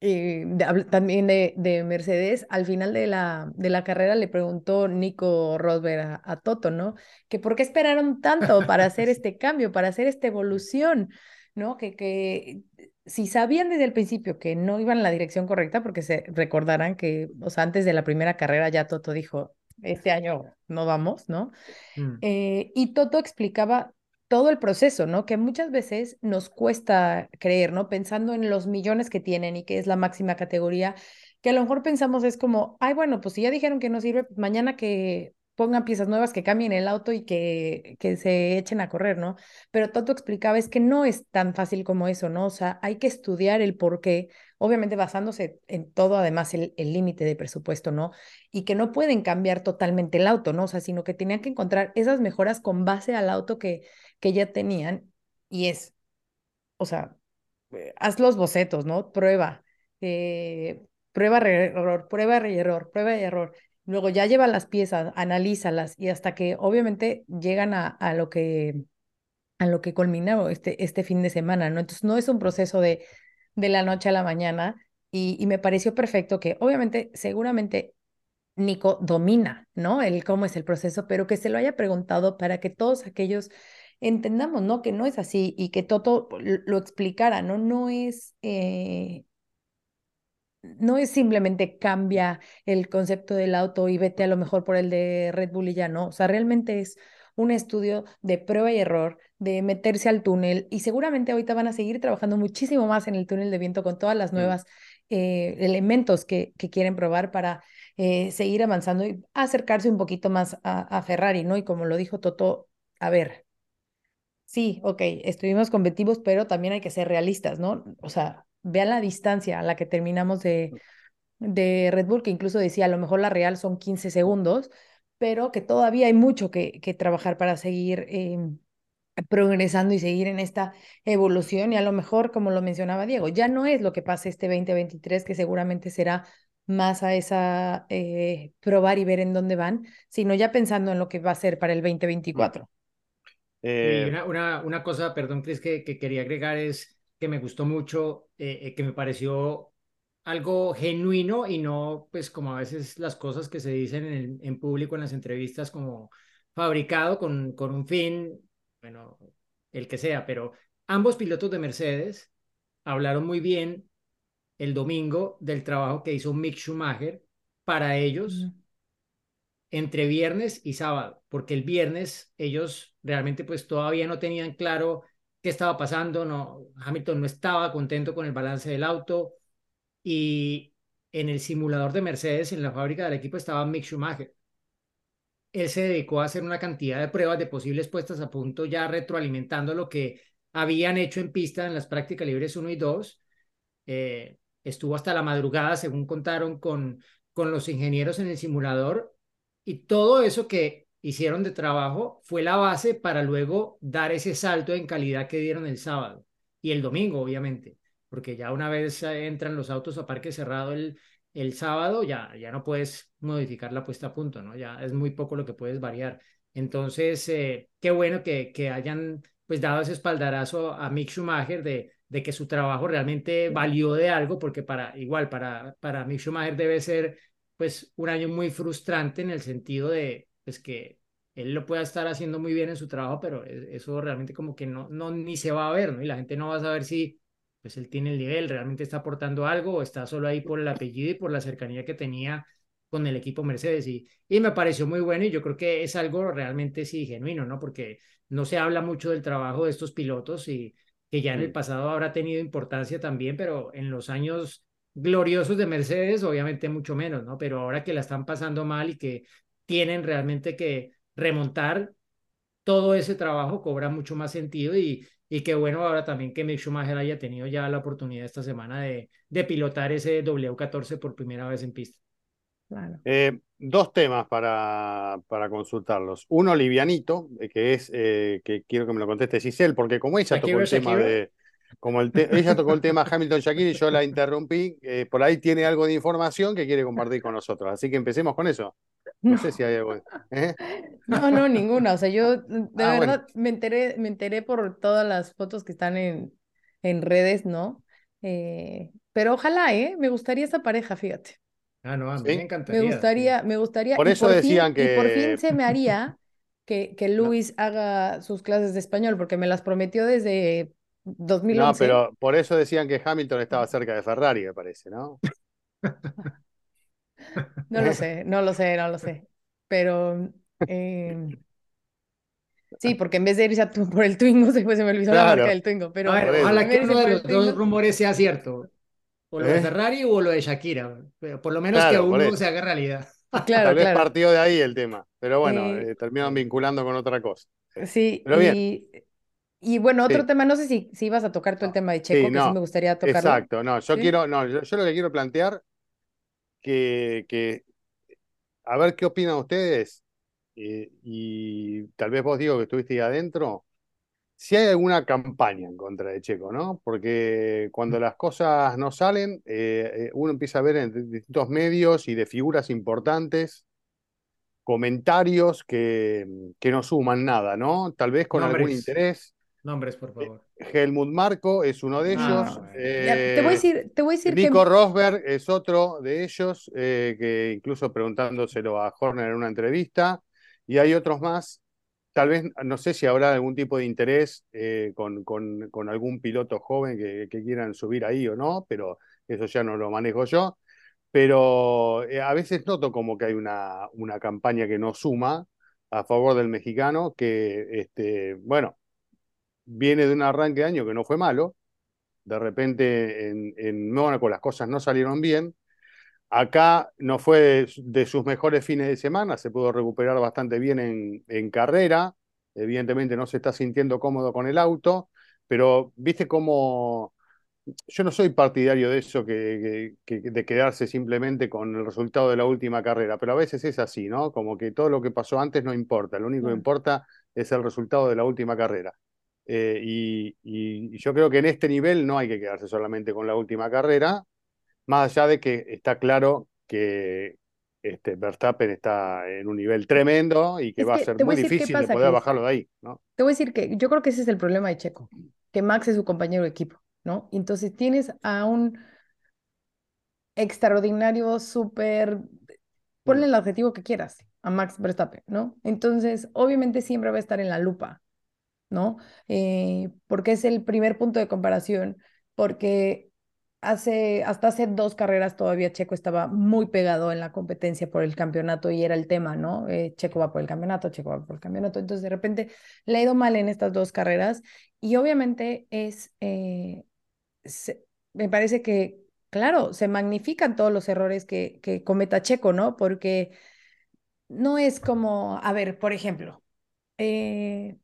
eh, también de, de, Mercedes, al final de la, de la carrera le preguntó Nico Rosberg a, Toto, ¿no? Que por qué esperaron tanto para hacer este cambio, para hacer esta evolución, ¿no? Que, que si sabían desde el principio que no iban en la dirección correcta, porque se recordarán que, o sea, antes de la primera carrera ya Toto dijo, este año no vamos, ¿no? Mm. Eh, y Toto explicaba todo el proceso, ¿no? Que muchas veces nos cuesta creer, ¿no? Pensando en los millones que tienen y que es la máxima categoría, que a lo mejor pensamos es como, ay, bueno, pues si ya dijeron que no sirve, pues mañana que pongan piezas nuevas, que cambien el auto y que, que se echen a correr, ¿no? Pero Toto explicaba es que no es tan fácil como eso, ¿no? O sea, hay que estudiar el por qué, obviamente basándose en todo, además, el límite de presupuesto, ¿no? Y que no pueden cambiar totalmente el auto, ¿no? O sea, sino que tenían que encontrar esas mejoras con base al auto que, que ya tenían y es, o sea, eh, haz los bocetos, ¿no? Prueba, eh, prueba, error, prueba error, prueba error. Luego ya lleva las piezas, analízalas y hasta que obviamente llegan a, a lo que a lo que este, este fin de semana, ¿no? Entonces no es un proceso de, de la noche a la mañana y, y me pareció perfecto que obviamente, seguramente Nico domina, ¿no? El cómo es el proceso, pero que se lo haya preguntado para que todos aquellos entendamos, ¿no? Que no es así y que Toto lo explicara, ¿no? No es, eh, no es simplemente cambia el concepto del auto y vete a lo mejor por el de Red Bull y ya no. O sea, realmente es un estudio de prueba y error, de meterse al túnel y seguramente ahorita van a seguir trabajando muchísimo más en el túnel de viento con todas las nuevas eh, elementos que, que, quieren probar para eh, seguir avanzando y acercarse un poquito más a, a Ferrari, ¿no? Y como lo dijo Toto, a ver, sí, ok, estuvimos competitivos, pero también hay que ser realistas, ¿no? O sea, vean la distancia a la que terminamos de, de Red Bull, que incluso decía, a lo mejor la real son 15 segundos, pero que todavía hay mucho que, que trabajar para seguir em, progresando y seguir en esta evolución. Y a lo mejor, como lo mencionaba Diego, ya no es lo que pasa este 2023, que seguramente será más a esa eh, probar y ver en dónde van, sino ya pensando en lo que va a ser para el 2024. Eh, una, una, cosa, perdón, Cris, que, que, quería agregar es que me gustó mucho, eh, eh, que me pareció algo genuino y no, pues como a veces las cosas que se dicen en, en público, en las entrevistas, como fabricado con, con un fin, bueno, el que sea, pero ambos pilotos de Mercedes hablaron muy bien el domingo del trabajo que hizo Mick Schumacher para ellos entre viernes y sábado, porque el viernes ellos realmente pues todavía no tenían claro qué estaba pasando, no, Hamilton no estaba contento con el balance del auto y en el simulador de Mercedes, en la fábrica del equipo, estaba Mick Schumacher. Él se dedicó a hacer una cantidad de pruebas de posibles puestas a punto, ya retroalimentando lo que habían hecho en pista en las prácticas libres 1 y 2. Eh, estuvo hasta la madrugada, según contaron con, con los ingenieros en el simulador, y todo eso que hicieron de trabajo fue la base para luego dar ese salto en calidad que dieron el sábado y el domingo, obviamente, porque ya una vez entran los autos a parque cerrado el, el sábado, ya, ya no puedes modificar la puesta a punto, ¿no? Ya es muy poco lo que puedes variar. Entonces, eh, qué bueno que, que hayan pues dado ese espaldarazo a Mick Schumacher de, de que su trabajo realmente valió de algo, porque para, igual, para, para Mick Schumacher debe ser pues un año muy frustrante en el sentido de pues que él lo pueda estar haciendo muy bien en su trabajo, pero e, eso realmente como que no, no ni se va a ver, ¿no? Y la gente no va a saber si pues él tiene el nivel, realmente está aportando algo o está solo ahí por el apellido y por la cercanía que tenía con el equipo Mercedes y, y me pareció muy bueno y yo creo que es algo realmente sí genuino, ¿no? Porque no se habla mucho del trabajo de estos pilotos y que ya en el pasado habrá tenido importancia también, pero en los años gloriosos de Mercedes, obviamente mucho menos, ¿no? Pero ahora que la están pasando mal y que tienen realmente que remontar todo ese trabajo, cobra mucho más sentido y, y qué bueno ahora también que Mick Schumacher haya tenido ya la oportunidad esta semana de, de pilotar ese W14 por primera vez en pista. Eh, dos temas para, para consultarlos. Uno livianito, eh, que es eh, que quiero que me lo conteste Cisel, porque como ella tocó el tema de como ella tocó el tema Hamilton Shakir y yo la interrumpí, eh, por ahí tiene algo de información que quiere compartir con nosotros. Así que empecemos con eso. No, sé si hay algo. ¿eh? No, no, ninguna. O sea, yo de ah, verdad me enteré, me enteré por todas las fotos que están en, en redes, ¿no? Eh, pero ojalá, ¿eh? Me gustaría esa pareja, fíjate. Ah, no, a mí me encantaría. Me gustaría, me gustaría. Por eso decían que. Y por fin se me haría que, que Luis haga sus clases de español, porque me las prometió desde 2011. No, pero por eso decían que Hamilton estaba cerca de Ferrari, me parece, ¿no? no lo sé, no lo sé, no lo sé. Pero, eh, Sí, porque en vez de irse a tu, por el Twingo, se, se me olvidó la marca del Twingo. Pero a ver, ojalá que uno de los dos rumores sea cierto. O lo de ¿Eh? Ferrari o lo de Shakira. Por lo menos que uno se haga realidad. Claro, Tal vez claro. partió de ahí el tema. Pero bueno, Eh, eh, terminan vinculando con otra cosa. Sí, Pero bien. y, y bueno, otro Sí. tema, no sé si, si ibas a tocar tú el tema de Checo, Sí, que sí no, me gustaría tocarlo. Exacto, no, yo ¿Sí? quiero, no, yo, yo lo que quiero plantear que, que a ver qué opinan ustedes, eh, y tal vez vos digo que estuviste ahí adentro, si hay alguna campaña en contra de Checo, ¿no? Porque cuando las cosas no salen, eh, eh, uno empieza a ver en distintos medios y de figuras importantes comentarios que, que no suman nada, ¿no? Tal vez con algún interés. Nombres, por favor. Helmut Marco es uno de Ah, ellos. te voy a eh, decir, te voy a decir que Nico Rosberg es otro de ellos, eh, que incluso preguntándoselo a Horner en una entrevista, y hay otros más. Tal vez, no sé si habrá algún tipo de interés eh, con, con- con algún piloto joven que, que quieran subir ahí o no, pero eso ya no lo manejo yo. Pero eh, a veces noto como que hay una, una campaña que no suma a favor del mexicano, que, este, bueno, viene de un arranque de año que no fue malo, de repente en, en Mónaco las cosas no salieron bien. Acá no fue de, de sus mejores fines de semana, se pudo recuperar bastante bien en, en carrera. Evidentemente no se está sintiendo cómodo con el auto, pero viste cómo yo no soy partidario de eso, que, que- que- de quedarse simplemente con el resultado de la última carrera, pero a veces es así, ¿no? Como que todo lo que pasó antes no importa, lo único que importa es el resultado de la última carrera. Eh, y, yo creo que en este nivel no hay que quedarse solamente con la última carrera, más allá de que está claro que este, Verstappen está en un nivel tremendo y que Es va a ser muy difícil de pasa, poder Chris. bajarlo de ahí, ¿no? Te voy a decir que yo creo que ese es el problema de Checo, que Max es su compañero de equipo, ¿no? Entonces tienes a un extraordinario, súper, ponle Mm. el adjetivo que quieras, a Max Verstappen, ¿no? Entonces, obviamente siempre va a estar en la lupa, ¿no? Eh, porque es el primer punto de comparación, porque hace, hasta hace dos carreras todavía Checo estaba muy pegado en la competencia por el campeonato y era el tema, ¿no? Eh, Checo va por el campeonato, Checo va por el campeonato, entonces de repente le ha ido mal en estas dos carreras y obviamente es, eh, me parece que, claro, se magnifican todos los errores que, que cometa Checo, ¿no? Porque no es como, a ver, por ejemplo, eh,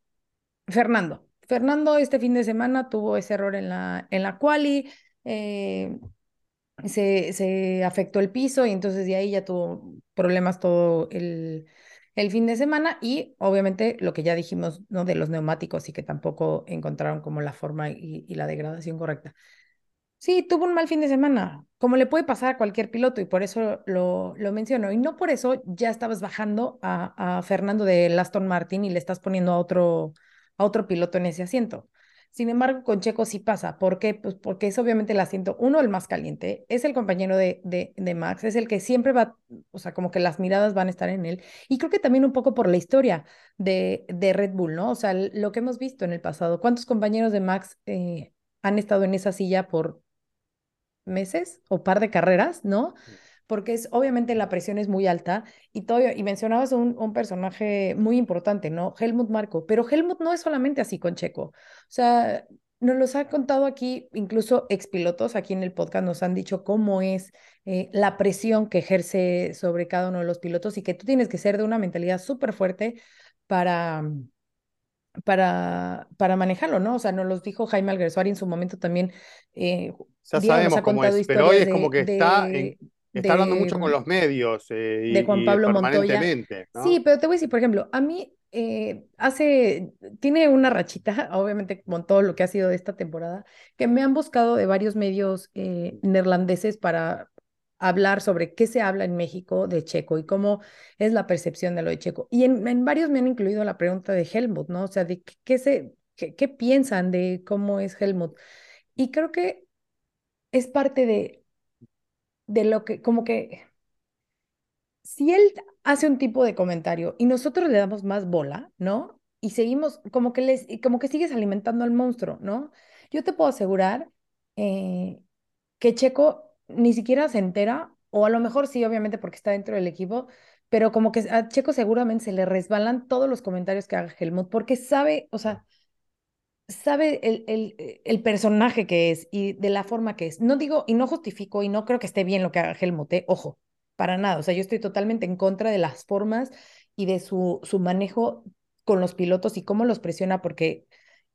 Fernando. Fernando este fin de semana tuvo ese error en la, en la quali, eh, se, se afectó el piso y entonces de ahí ya tuvo problemas todo el, el fin de semana y obviamente lo que ya dijimos, ¿no? De los neumáticos y que tampoco encontraron como la forma y, y la degradación correcta. Sí, tuvo un mal fin de semana, como le puede pasar a cualquier piloto y por eso lo, lo menciono. Y no por eso ya estabas bajando a, a Fernando de Aston Martin y le estás poniendo a otro, a otro piloto en ese asiento. Sin embargo, con Checo sí pasa. ¿Por qué? Pues porque es obviamente el asiento, uno, el más caliente, es el compañero de, de, Max, es el que siempre va, o sea, como que las miradas van a estar en él. Y creo que también un poco por la historia de, de Red Bull, ¿no? O sea, lo que hemos visto en el pasado. ¿Cuántos compañeros de Max eh, han estado en esa silla por meses o par de carreras, ¿no? Porque es, obviamente la presión es muy alta y todo, y mencionabas un, un personaje muy importante, ¿no? Helmut Marko, pero Helmut no es solamente así con Checo. O sea, nos los ha contado aquí, incluso expilotos aquí en el podcast nos han dicho cómo es eh, la presión que ejerce sobre cada uno de los pilotos y que tú tienes que ser de una mentalidad súper fuerte para, para, para manejarlo, ¿no? O sea, nos los dijo Jaime Alguersuari en su momento también. eh, Ya sabemos cómo es, pero hoy es como que de- está, en- está hablando mucho con los medios eh, de Juan y Pablo Montoya. ¿no? Sí, pero te voy a decir, por ejemplo, a mí eh, hace, tiene una rachita, obviamente con todo lo que ha sido de esta temporada, que me han buscado de varios medios eh, neerlandeses para hablar sobre qué se habla en México de Checo y cómo es la percepción de lo de Checo. Y en, en varios me han incluido la pregunta de Helmut, ¿no? O sea, de qué, qué se, qué, qué piensan de cómo es Helmut. Y creo que es parte de, de lo que, como que si él hace un tipo de comentario y nosotros le damos más bola, ¿no? Y seguimos, como que les, como que sigues alimentando al monstruo, ¿no? Yo te puedo asegurar eh, que Checo ni siquiera se entera, o a lo mejor sí, obviamente, porque está dentro del equipo, pero como que a Checo seguramente se le resbalan todos los comentarios que haga Helmut, porque sabe, o sea, sabe el, el, el, personaje que es y de la forma que es. No digo, y no justifico, y no creo que esté bien lo que haga Helmut, ¿eh? ojo, para nada. O sea, yo estoy totalmente en contra de las formas y de su, su manejo con los pilotos y cómo los presiona, porque,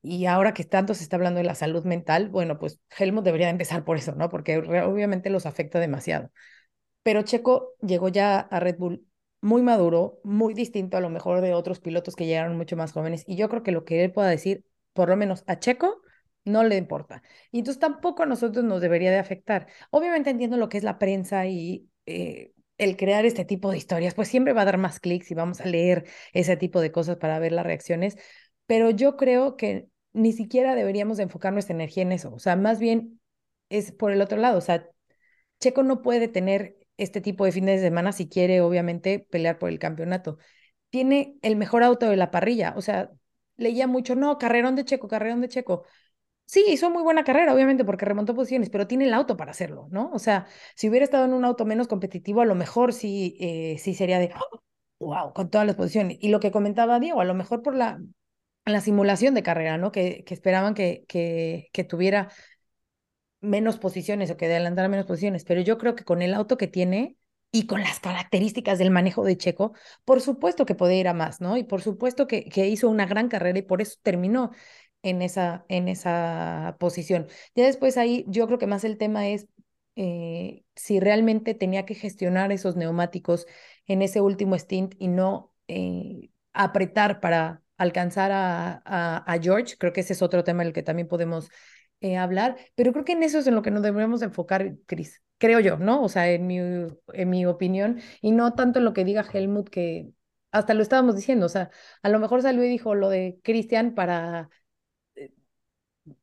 y ahora que tanto se está hablando de la salud mental, bueno, pues Helmut debería empezar por eso, ¿no? Porque obviamente los afecta demasiado. Pero Checo llegó ya a Red Bull muy maduro, muy distinto a lo mejor de otros pilotos que llegaron mucho más jóvenes. Y yo creo que lo que él pueda decir por lo menos a Checo, no le importa. Y entonces tampoco a nosotros nos debería de afectar. Obviamente entiendo lo que es la prensa y eh, el crear este tipo de historias, pues siempre va a dar más clics y vamos a leer ese tipo de cosas para ver las reacciones, pero yo creo que ni siquiera deberíamos enfocar nuestra energía en eso, o sea, más bien es por el otro lado, o sea, Checo no puede tener este tipo de fines de semana si quiere, obviamente, pelear por el campeonato. Tiene el mejor auto de la parrilla, o sea, leía mucho, no, carrerón de Checo, carrerón de Checo. Sí, hizo muy buena carrera, obviamente, porque remontó posiciones, pero tiene el auto para hacerlo, ¿no? O sea, si hubiera estado en un auto menos competitivo, a lo mejor sí, eh, sí sería de, wow, con todas las posiciones. Y lo que comentaba Diego, a lo mejor por la, la simulación de carrera, ¿no? Que, que esperaban que, que, que tuviera menos posiciones o que adelantara menos posiciones, pero yo creo que con el auto que tiene, y con las características del manejo de Checo, por supuesto que podía ir a más, ¿no? Y por supuesto que, que hizo una gran carrera y por eso terminó en esa, en esa posición. Ya después ahí yo creo que más el tema es eh, si realmente tenía que gestionar esos neumáticos en ese último stint y no eh, apretar para alcanzar a, a, George. Creo que ese es otro tema en el que también podemos eh, hablar, pero creo que en eso es en lo que nos debemos enfocar, Cris creo yo, ¿no? O sea, en mi, en mi opinión, y no tanto en lo que diga Helmut, que hasta lo estábamos diciendo, o sea, a lo mejor salió y dijo lo de Cristian para eh,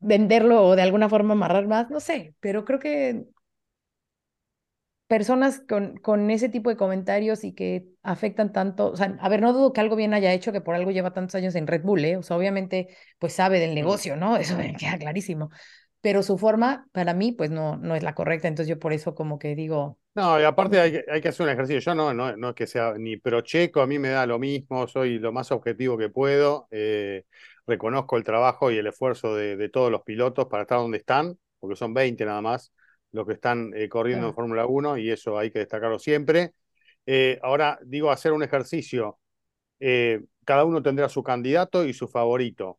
venderlo o de alguna forma amarrar más, no sé, pero creo que personas con, con ese tipo de comentarios y que afectan tanto, o sea, a ver, no dudo que algo bien haya hecho, que por algo lleva tantos años en Red Bull, ¿eh? O sea, obviamente, pues sabe del negocio, ¿no? Eso me queda clarísimo pero su forma para mí pues no, no es la correcta, entonces yo por eso como que digo... No, y aparte hay que, hay que hacer un ejercicio, yo no, no, no es que sea ni procheco, a mí me da lo mismo, soy lo más objetivo que puedo, eh, reconozco el trabajo y el esfuerzo de, de, todos los pilotos para estar donde están, porque son 20 nada más los que están eh, corriendo en Fórmula 1 y eso hay que destacarlo siempre. Eh, ahora digo hacer un ejercicio, cada uno tendrá su candidato y su favorito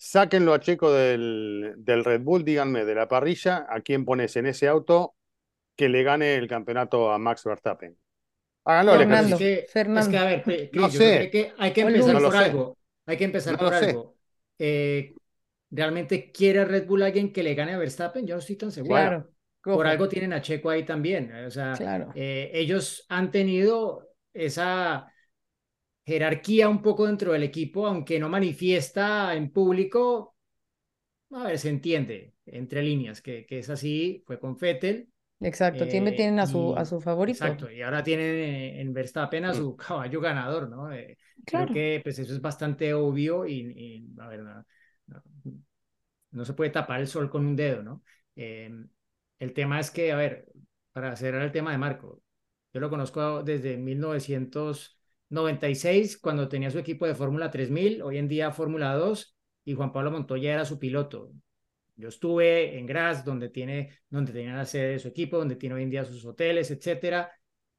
Sáquenlo a Checo del, del, Red Bull, díganme de la parrilla, ¿a quién pones en ese auto que le gane el campeonato a Max Verstappen? Háganlo, Fernando, es que, Fernando. Es que, a ver, Chris, no sé. Que hay que empezar no por algo. Hay que empezar no por algo. Eh, ¿Realmente quiere Red Bull alguien que le gane a Verstappen? Yo no estoy tan seguro. Claro. Por algo tienen a Checo ahí también. O sea, claro. eh, ellos han tenido esa jerarquía un poco dentro del equipo, aunque no manifiesta en público, a ver, se entiende entre líneas que, que es así, fue con Fettel. Exacto, eh, tienen a su, a su favorito. Exacto, y ahora tienen en Verstappen a su caballo ganador, ¿no? Eh, claro. Creo que pues eso es bastante obvio y, a ver, no, no, se puede tapar el sol con un dedo, ¿no? Eh, el tema es que, a ver, para cerrar el tema de Marco, yo lo conozco desde 1900 96, cuando tenía su equipo de Fórmula 3000, hoy en día Fórmula 2, y Juan Pablo Montoya era su piloto. Yo estuve en Graz, donde, tiene, donde tenía la sede de su equipo, donde tiene hoy en día sus hoteles, etcétera.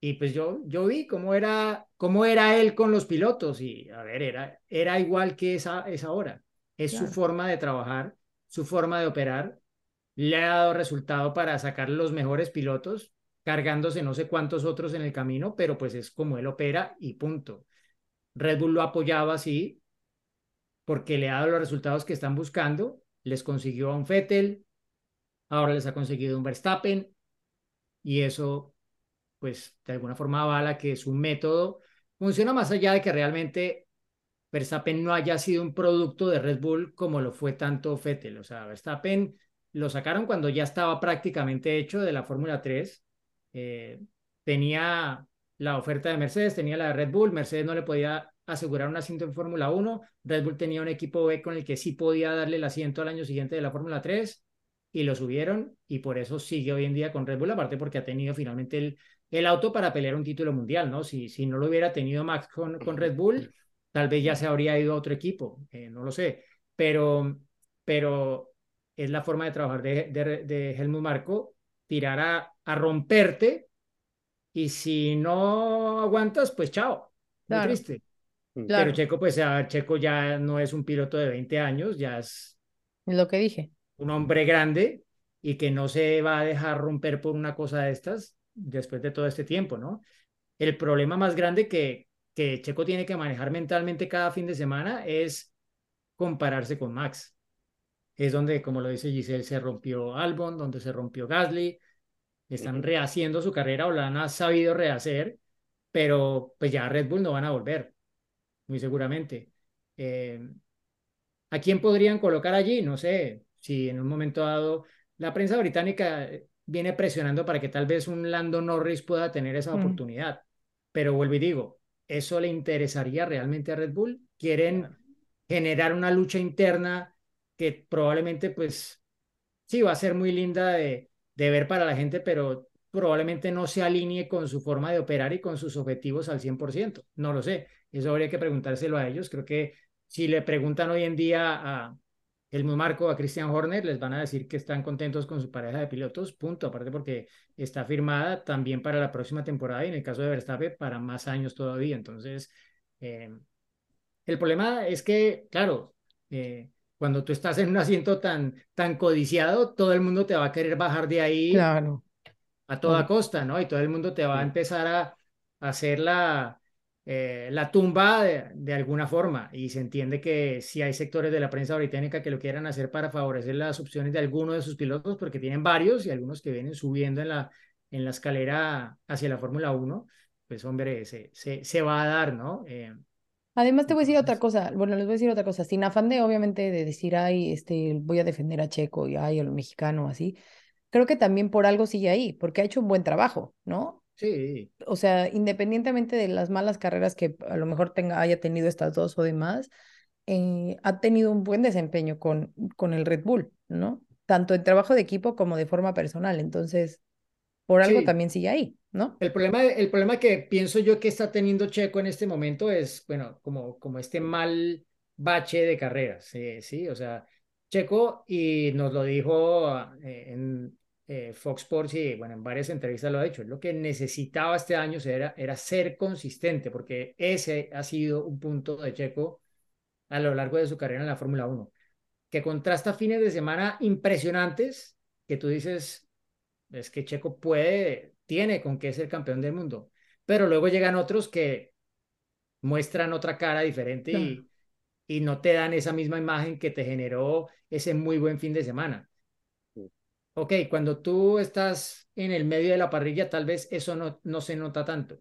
Y pues yo, yo vi cómo era, cómo era él con los pilotos. Y a ver, era, era igual que esa, esa hora. Es su forma de trabajar, su forma de operar. Le ha dado resultado para sacar los mejores pilotos cargándose no sé cuántos otros en el camino, pero pues es como él opera y punto. Red Bull lo apoyaba así porque le ha dado los resultados que están buscando, les consiguió a un Vettel, ahora les ha conseguido un Verstappen y eso pues de alguna forma avala que su método funciona más allá de que realmente Verstappen no haya sido un producto de Red Bull como lo fue tanto Vettel, o sea, Verstappen lo sacaron cuando ya estaba prácticamente hecho de la Fórmula 3 eh, tenía la oferta de Mercedes, tenía la de Red Bull, Mercedes no le podía asegurar un asiento en Fórmula 1, Red Bull tenía un equipo B con el que sí podía darle el asiento al año siguiente de la Fórmula 3 y lo subieron y por eso sigue hoy en día con Red Bull, aparte porque ha tenido finalmente el, el auto para pelear un título mundial, ¿no? Si, si no lo hubiera tenido Max con, con Red Bull, tal vez ya se habría ido a otro equipo, eh, no lo sé, pero, pero es la forma de trabajar de, de, de Helmut Marco, tirar a, a, romperte y si no aguantas, pues chao, muy triste. Claro. Pero Checo, pues a ver, Checo ya no es un piloto de 20 años, ya es... Lo que dije. Un hombre grande y que no se va a dejar romper por una cosa de estas después de todo este tiempo, ¿no? El problema más grande que, que Checo tiene que manejar mentalmente cada fin de semana es compararse con Max. Es donde, como lo dice Giselle, se rompió Albon, donde se rompió Gasly. Están rehaciendo su carrera o la han sabido rehacer, pero pues ya Red Bull no van a volver, muy seguramente. Eh, ¿A quién podrían colocar allí? No sé, si en un momento dado la prensa británica viene presionando para que tal vez un Lando Norris pueda tener esa mm. oportunidad. Pero vuelvo y digo, ¿eso le interesaría realmente a Red Bull? ¿Quieren generar una lucha interna que probablemente, pues, sí, va a ser muy linda de, ver para la gente, pero probablemente no se alinee con su forma de operar y con sus objetivos al 100%. No lo sé. Eso habría que preguntárselo a ellos. Creo que si le preguntan hoy en día a, el Marco a Christian Horner, les van a decir que están contentos con su pareja de pilotos, punto, aparte porque está firmada también para la próxima temporada y en el caso de Verstappen para más años todavía. Entonces, eh, el problema es que, claro, eh, cuando tú estás en un asiento tan, tan codiciado, todo el mundo te va a querer bajar de ahí claro. a toda costa, ¿no? Y todo el mundo te va a empezar a, a hacer la, eh, la tumba de, alguna forma y se entiende que si hay sectores de la prensa británica que lo quieran hacer para favorecer las opciones de alguno de sus pilotos porque tienen varios y algunos que vienen subiendo en la, en la escalera hacia la Fórmula 1, pues hombre, se, se, se, va a dar, ¿no? Eh, Además te voy a decir otra cosa, bueno, les voy a decir otra cosa, sin afán de obviamente de decir, ay, este, voy a defender a Checo y ay, a lo mexicano, así, creo que también por algo sigue ahí, porque ha hecho un buen trabajo, ¿no? Sí. O sea, independientemente de las malas carreras que a lo mejor tenga, haya tenido estas dos o demás, eh, ha tenido un buen desempeño con, con el Red Bull, ¿no? Tanto en trabajo de equipo como de forma personal. Entonces, por algo también sigue ahí, ¿no? El problema, el problema que pienso yo que está teniendo Checo en este momento es, bueno, como, como este mal bache de carreras, sí, sí, o sea, Checo, y nos lo dijo eh, en, eh, Fox Sports y bueno, en varias entrevistas lo ha dicho, lo que necesitaba este año era, era ser consistente, porque ese ha sido un punto de Checo a lo largo de su carrera en la Fórmula 1, que contrasta fines de semana impresionantes, que tú dices, es que Checo puede, tiene con qué ser campeón del mundo, pero luego llegan otros que muestran otra cara diferente y, y no te dan esa misma imagen que te generó ese muy buen fin de semana ok, cuando tú estás en el medio de la parrilla, tal vez eso no, no se nota tanto.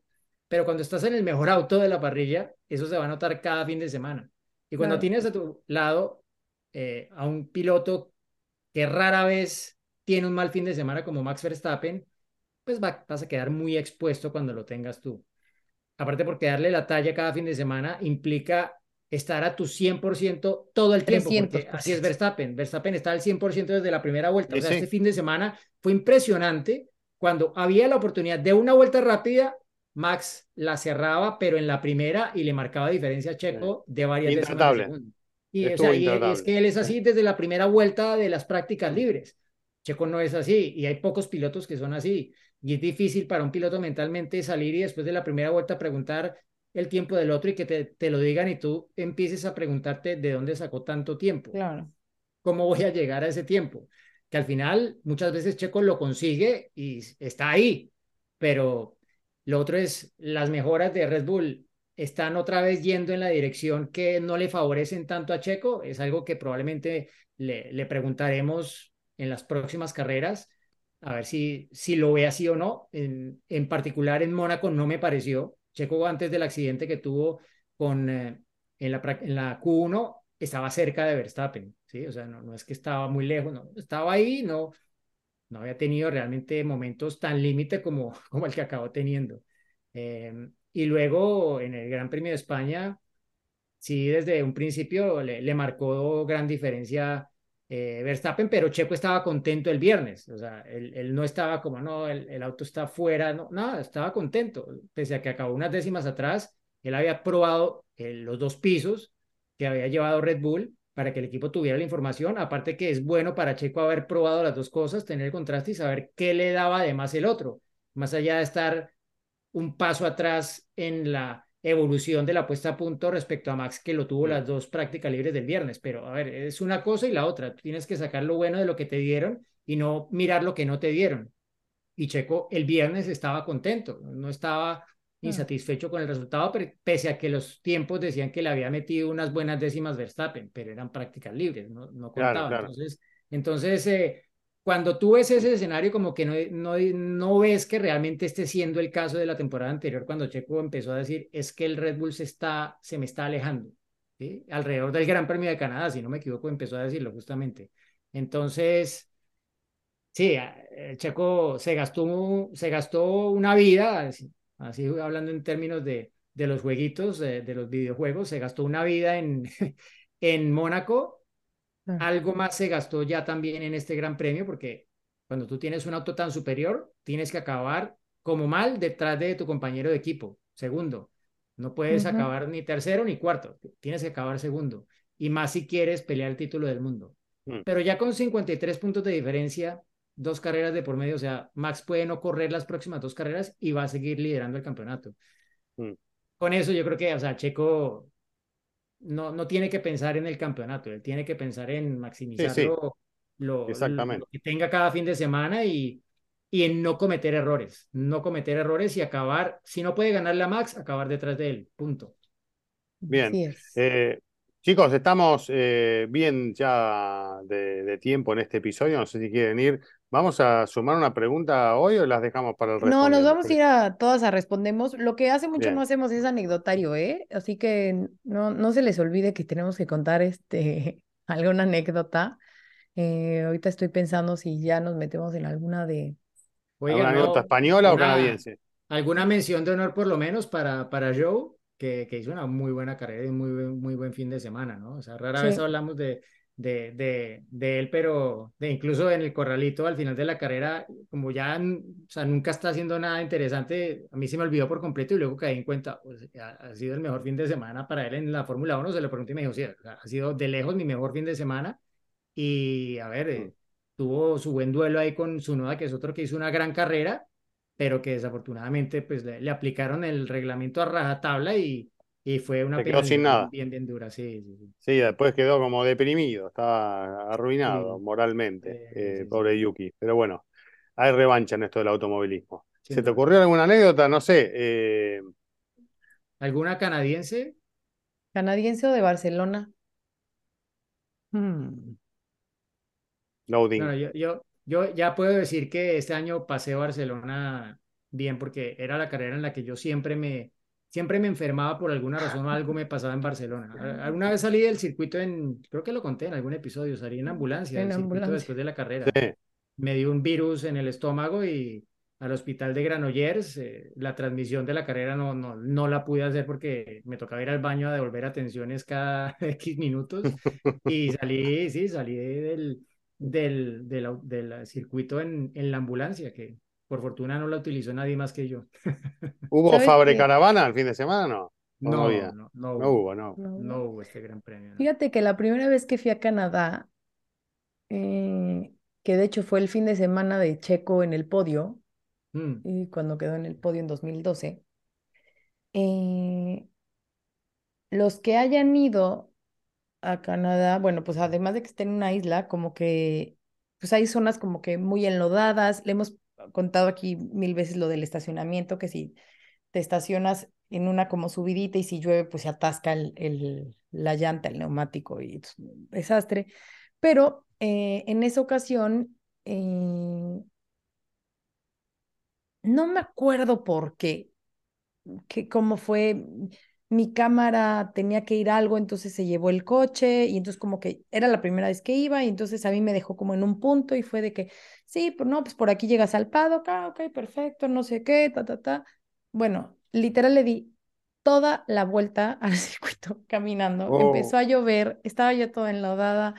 Pero cuando estás en el mejor auto de la parrilla, eso se va a notar cada fin de semana. Y cuando tienes a tu lado eh, a un piloto que rara vez tiene un mal fin de semana como Max Verstappen, pues vas a quedar muy expuesto cuando lo tengas tú. Aparte porque darle la talla cada fin de semana implica estar a tu 100% todo el tiempo. Porque así es Verstappen. Verstappen está al 100% desde la primera vuelta. o sea, este fin de semana fue impresionante. Cuando había la oportunidad de una vuelta rápida, Max la cerraba, pero en la primera y le marcaba diferencia a Checo de varias veces. Y, o sea, y es que él es así desde la primera vuelta de las prácticas libres. Checo no es así y hay pocos pilotos que son así. Y es difícil para un piloto mentalmente salir y después de la primera vuelta preguntar el tiempo del otro y que te, te, lo digan y tú empieces a preguntarte de dónde sacó tanto tiempo. Claro. ¿Cómo voy a llegar a ese tiempo? Que al final muchas veces Checo lo consigue y está ahí, pero lo otro es las mejoras de Red Bull están otra vez yendo en la dirección que no le favorecen tanto a Checo. Es algo que probablemente le, le preguntaremos en las próximas carreras, a ver si, si lo ve así o no. En, en particular en Mónaco no me pareció Checo antes del accidente que tuvo con, eh, en, la, en la Q1 estaba cerca de Verstappen, ¿sí? O sea, no, no es que estaba muy lejos, no, estaba ahí, no, no había tenido realmente momentos tan límite como, como el que acabó teniendo. Em, y luego en el Gran Premio de España, sí, desde un principio le, le marcó gran diferencia eh, Verstappen, pero Checo estaba contento el viernes, o sea, él, no estaba como, no, el, auto está fuera, no, nada, estaba contento, pese a que acabó unas décimas atrás, él había probado los dos pisos que había llevado Red Bull para que el equipo tuviera la información, aparte que es bueno para Checo haber probado las dos cosas, tener el contraste y saber qué le daba además el otro, más allá de estar un paso atrás en la evolución de la puesta a punto respecto a Max, que lo tuvo las dos prácticas libres del viernes. Pero a ver, es una cosa y la otra. tienes que sacar lo bueno de lo que te dieron y no mirar lo que no te dieron. Y Checo el viernes estaba contento, no estaba insatisfecho con el resultado, pese a que los tiempos decían que le había metido unas buenas décimas Verstappen, pero eran prácticas libres, no, no contaban. Entonces, entonces eh, cuando tú ves ese escenario, como que no, no, no ves que realmente esté siendo el caso de la temporada anterior, cuando Checo empezó a decir, es que el Red Bull se, está, se me está alejando, alrededor del Gran Premio de Canadá, si no me equivoco, empezó a decirlo justamente. Entonces, sí, el Checo se gastó, se gastó una vida, así, hablando en términos de, de los jueguitos, de, de los videojuegos, se gastó una vida en, en Mónaco algo más se gastó ya también en este gran premio, porque cuando tú tienes un auto tan superior, tienes que acabar como mal detrás de tu compañero de equipo. Segundo, no puedes acabar ni tercero ni cuarto, tienes que acabar segundo. Y más si quieres pelear el título del mundo. Mm. Pero ya con 53 puntos de diferencia, dos carreras de por medio, o sea, Max puede no correr las próximas dos carreras y va a seguir liderando el campeonato. Mm. Con eso yo creo que, o sea, Checo no, no tiene que pensar en el campeonato, él tiene que pensar en maximizar Lo, que tenga cada fin de semana y, y en no cometer errores, no cometer errores y acabar, si no puede ganar la Max, acabar detrás de él, punto. Bien, eh, chicos, estamos eh, bien ya de, de, tiempo en este episodio, no sé si quieren ir ¿Vamos a sumar una pregunta hoy o las dejamos para el resto? No, nos vamos a ir a todas a respondemos. Lo que hace mucho no hacemos es anecdotario, ¿eh? Así que no, no se les olvide que tenemos que contar este alguna anécdota. Eh, ahorita estoy pensando si ya nos metemos en alguna de. ¿Alguna anécdota española o canadiense? Alguna mención de honor por lo menos para, para Joe, que, que hizo una muy buena carrera y muy, muy buen fin de semana, ¿no? O sea, rara vez hablamos de, de, de, de, él, pero de incluso en el corralito al final de la carrera, como ya o sea, nunca está haciendo nada interesante, a mí se me olvidó por completo y luego caí en cuenta, pues, ha, sido el mejor fin de semana para él en la Fórmula 1, se lo pregunté y me dijo, sí, ha sido de lejos mi mejor fin de semana y a ver, eh, tuvo su buen duelo ahí con su nueva, que es otro que hizo una gran carrera, pero que desafortunadamente pues le, le aplicaron el reglamento a rajatabla y y fue una quedó sin nada. bien, bien dura, sí, sí, sí. después quedó como deprimido, estaba arruinado moralmente, eh, pobre Yuki. Pero bueno, hay revancha en esto del automovilismo. ¿Se te ocurrió alguna anécdota? No sé. Eh... ¿Alguna canadiense? ¿Canadiense o de Barcelona? Hmm. Loading. Bueno, yo, yo, yo ya puedo decir que este año pasé Barcelona bien porque era la carrera en la que yo siempre me, siempre me enfermaba por alguna razón o algo me pasaba en Barcelona. Alguna vez salí del circuito en, creo que lo conté en algún episodio, salí en ambulancia en circuito después de la carrera. Me dio un virus en el estómago y al hospital de Granollers, eh, la transmisión de la carrera no, no, no la pude hacer porque me tocaba ir al baño a devolver atenciones cada X minutos y salí, sí, salí del, del, del, del circuito en, en la ambulancia, que por fortuna no la utilizó nadie más que yo. ¿Hubo Fabre Caravana el fin de semana? No. No, no, no, hubo, no, no, hubo este gran premio. Fíjate que la primera vez que fui a Canadá, eh, que de hecho fue el fin de semana de Checo en el podio, mm. y cuando quedó en el podio en 2012, eh, los que hayan ido a Canadá, bueno, pues además de que esté en una isla, como que, pues hay zonas como que muy enlodadas, le hemos contado aquí mil veces lo del estacionamiento, que si te estacionas en una como subidita y si llueve, pues se atasca el, la llanta, el neumático y es un desastre. Pero eh, en esa ocasión, eh, no me acuerdo por qué, que cómo fue, mi cámara tenía que ir algo, entonces se llevó el coche y entonces como que era la primera vez que iba y entonces a mí me dejó como en un punto y fue de que, sí, pues no, pues por aquí llegas al paddock, ah, ok, perfecto, no sé qué, ta, ta, ta. Bueno, literal le di toda la vuelta al circuito caminando, empezó oh. a llover, estaba yo toda enlodada,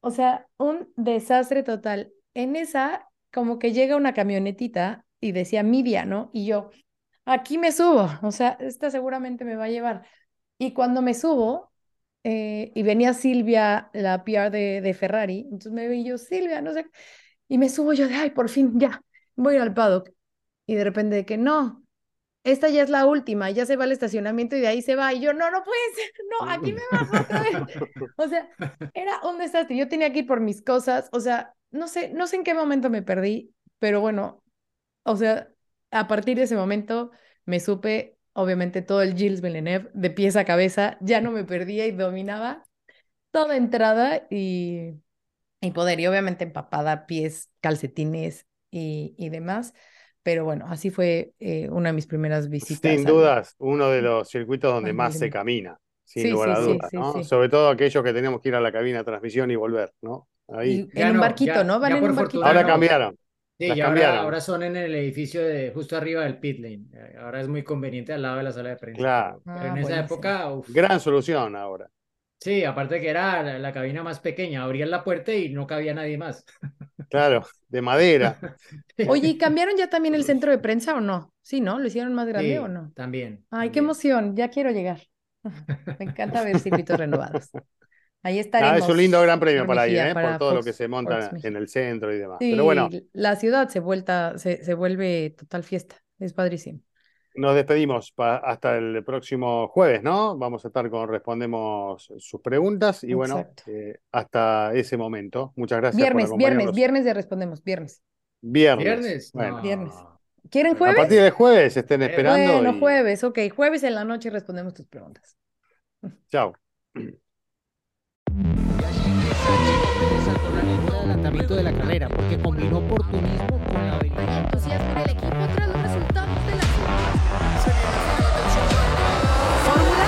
O sea, un desastre total. En esa, como que llega una camionetita y decía Midia, ¿no? Y yo, aquí me subo, o sea, esta seguramente me va a llevar. Y cuando me subo, eh, y venía Silvia, la PR de, Ferrari, entonces me vi yo, Silvia, no sé, y me subo yo de, ay, por fin, ya, voy al paddock. Y de repente de que no, esta ya es la última, ya se va al estacionamiento y de ahí se va. Y yo, no, no puede no, aquí me bajo otra vez. O sea, era un desastre. Yo tenía que ir por mis cosas, o sea, no sé, no sé en qué momento me perdí, pero bueno, o sea, a partir de ese momento me supe, obviamente, todo el Gilles Villeneuve de pies a cabeza, ya no me perdía y dominaba toda entrada y, y poder, y obviamente empapada, pies, calcetines y, y demás. Pero bueno, así fue eh, una de mis primeras visitas. Sin al- dudas, uno de los circuitos donde más se camina, sin Sí, lugar a sí, dudas, sí, ¿no? sí. Sobre todo aquellos que teníamos que ir a la cabina de transmisión y volver, ¿no? Ahí. Y en un no, barquito, ya- ¿no? Van en un barquito. fortuna Ahora no. cambiaron. Sí, y ahora, son en el edificio de justo arriba del pit lane. Eh, Ahora es muy conveniente al lado de la sala de prensa. Claro. Pero Ah, en esa buenísimo. época, uf, Gran solución ahora. sí, aparte que era la, la cabina más pequeña, abrían la puerta y no cabía nadie más. Claro, de madera. Oye, ¿y cambiaron ya también el centro de prensa o no? Sí, ¿no? ¿Lo hicieron más grande Sí, o no? También. Ay, qué emoción, ya quiero llegar. Me encanta ver circuitos renovados. Ahí Ah, estaremos. es un lindo gran premio para Mejía, ¿eh? Por todo lo que se monta Fox en el centro y demás. Sí, Pero bueno, la ciudad se, vuelta, se, se vuelve total fiesta. Es padrísimo. nos despedimos pa- hasta el próximo jueves, ¿no? Vamos a estar con respondemos sus preguntas y bueno, eh, hasta ese momento. Muchas gracias por Viernes, viernes, viernes de respondemos, viernes. Viernes. ¿Viernes? Bueno, No. Viernes. ¿Quieren a jueves? partir de jueves estén Eh, esperando. Bueno, y- jueves, ok. Jueves en la noche respondemos tus preguntas. Chao. de la carrera porque combinó oportunismo con la habilidad. entusiasmo en el equipo tras los resultados de la Fórmula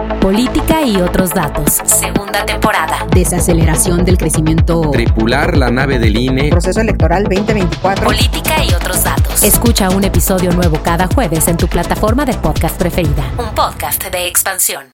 Latina. Política y otros datos. Segunda temporada. desaceleración del crecimiento. Tripular la nave del INE. proceso electoral 2024. Política y otros datos. Escucha un episodio nuevo cada jueves en tu plataforma de podcast preferida. Un podcast de expansión.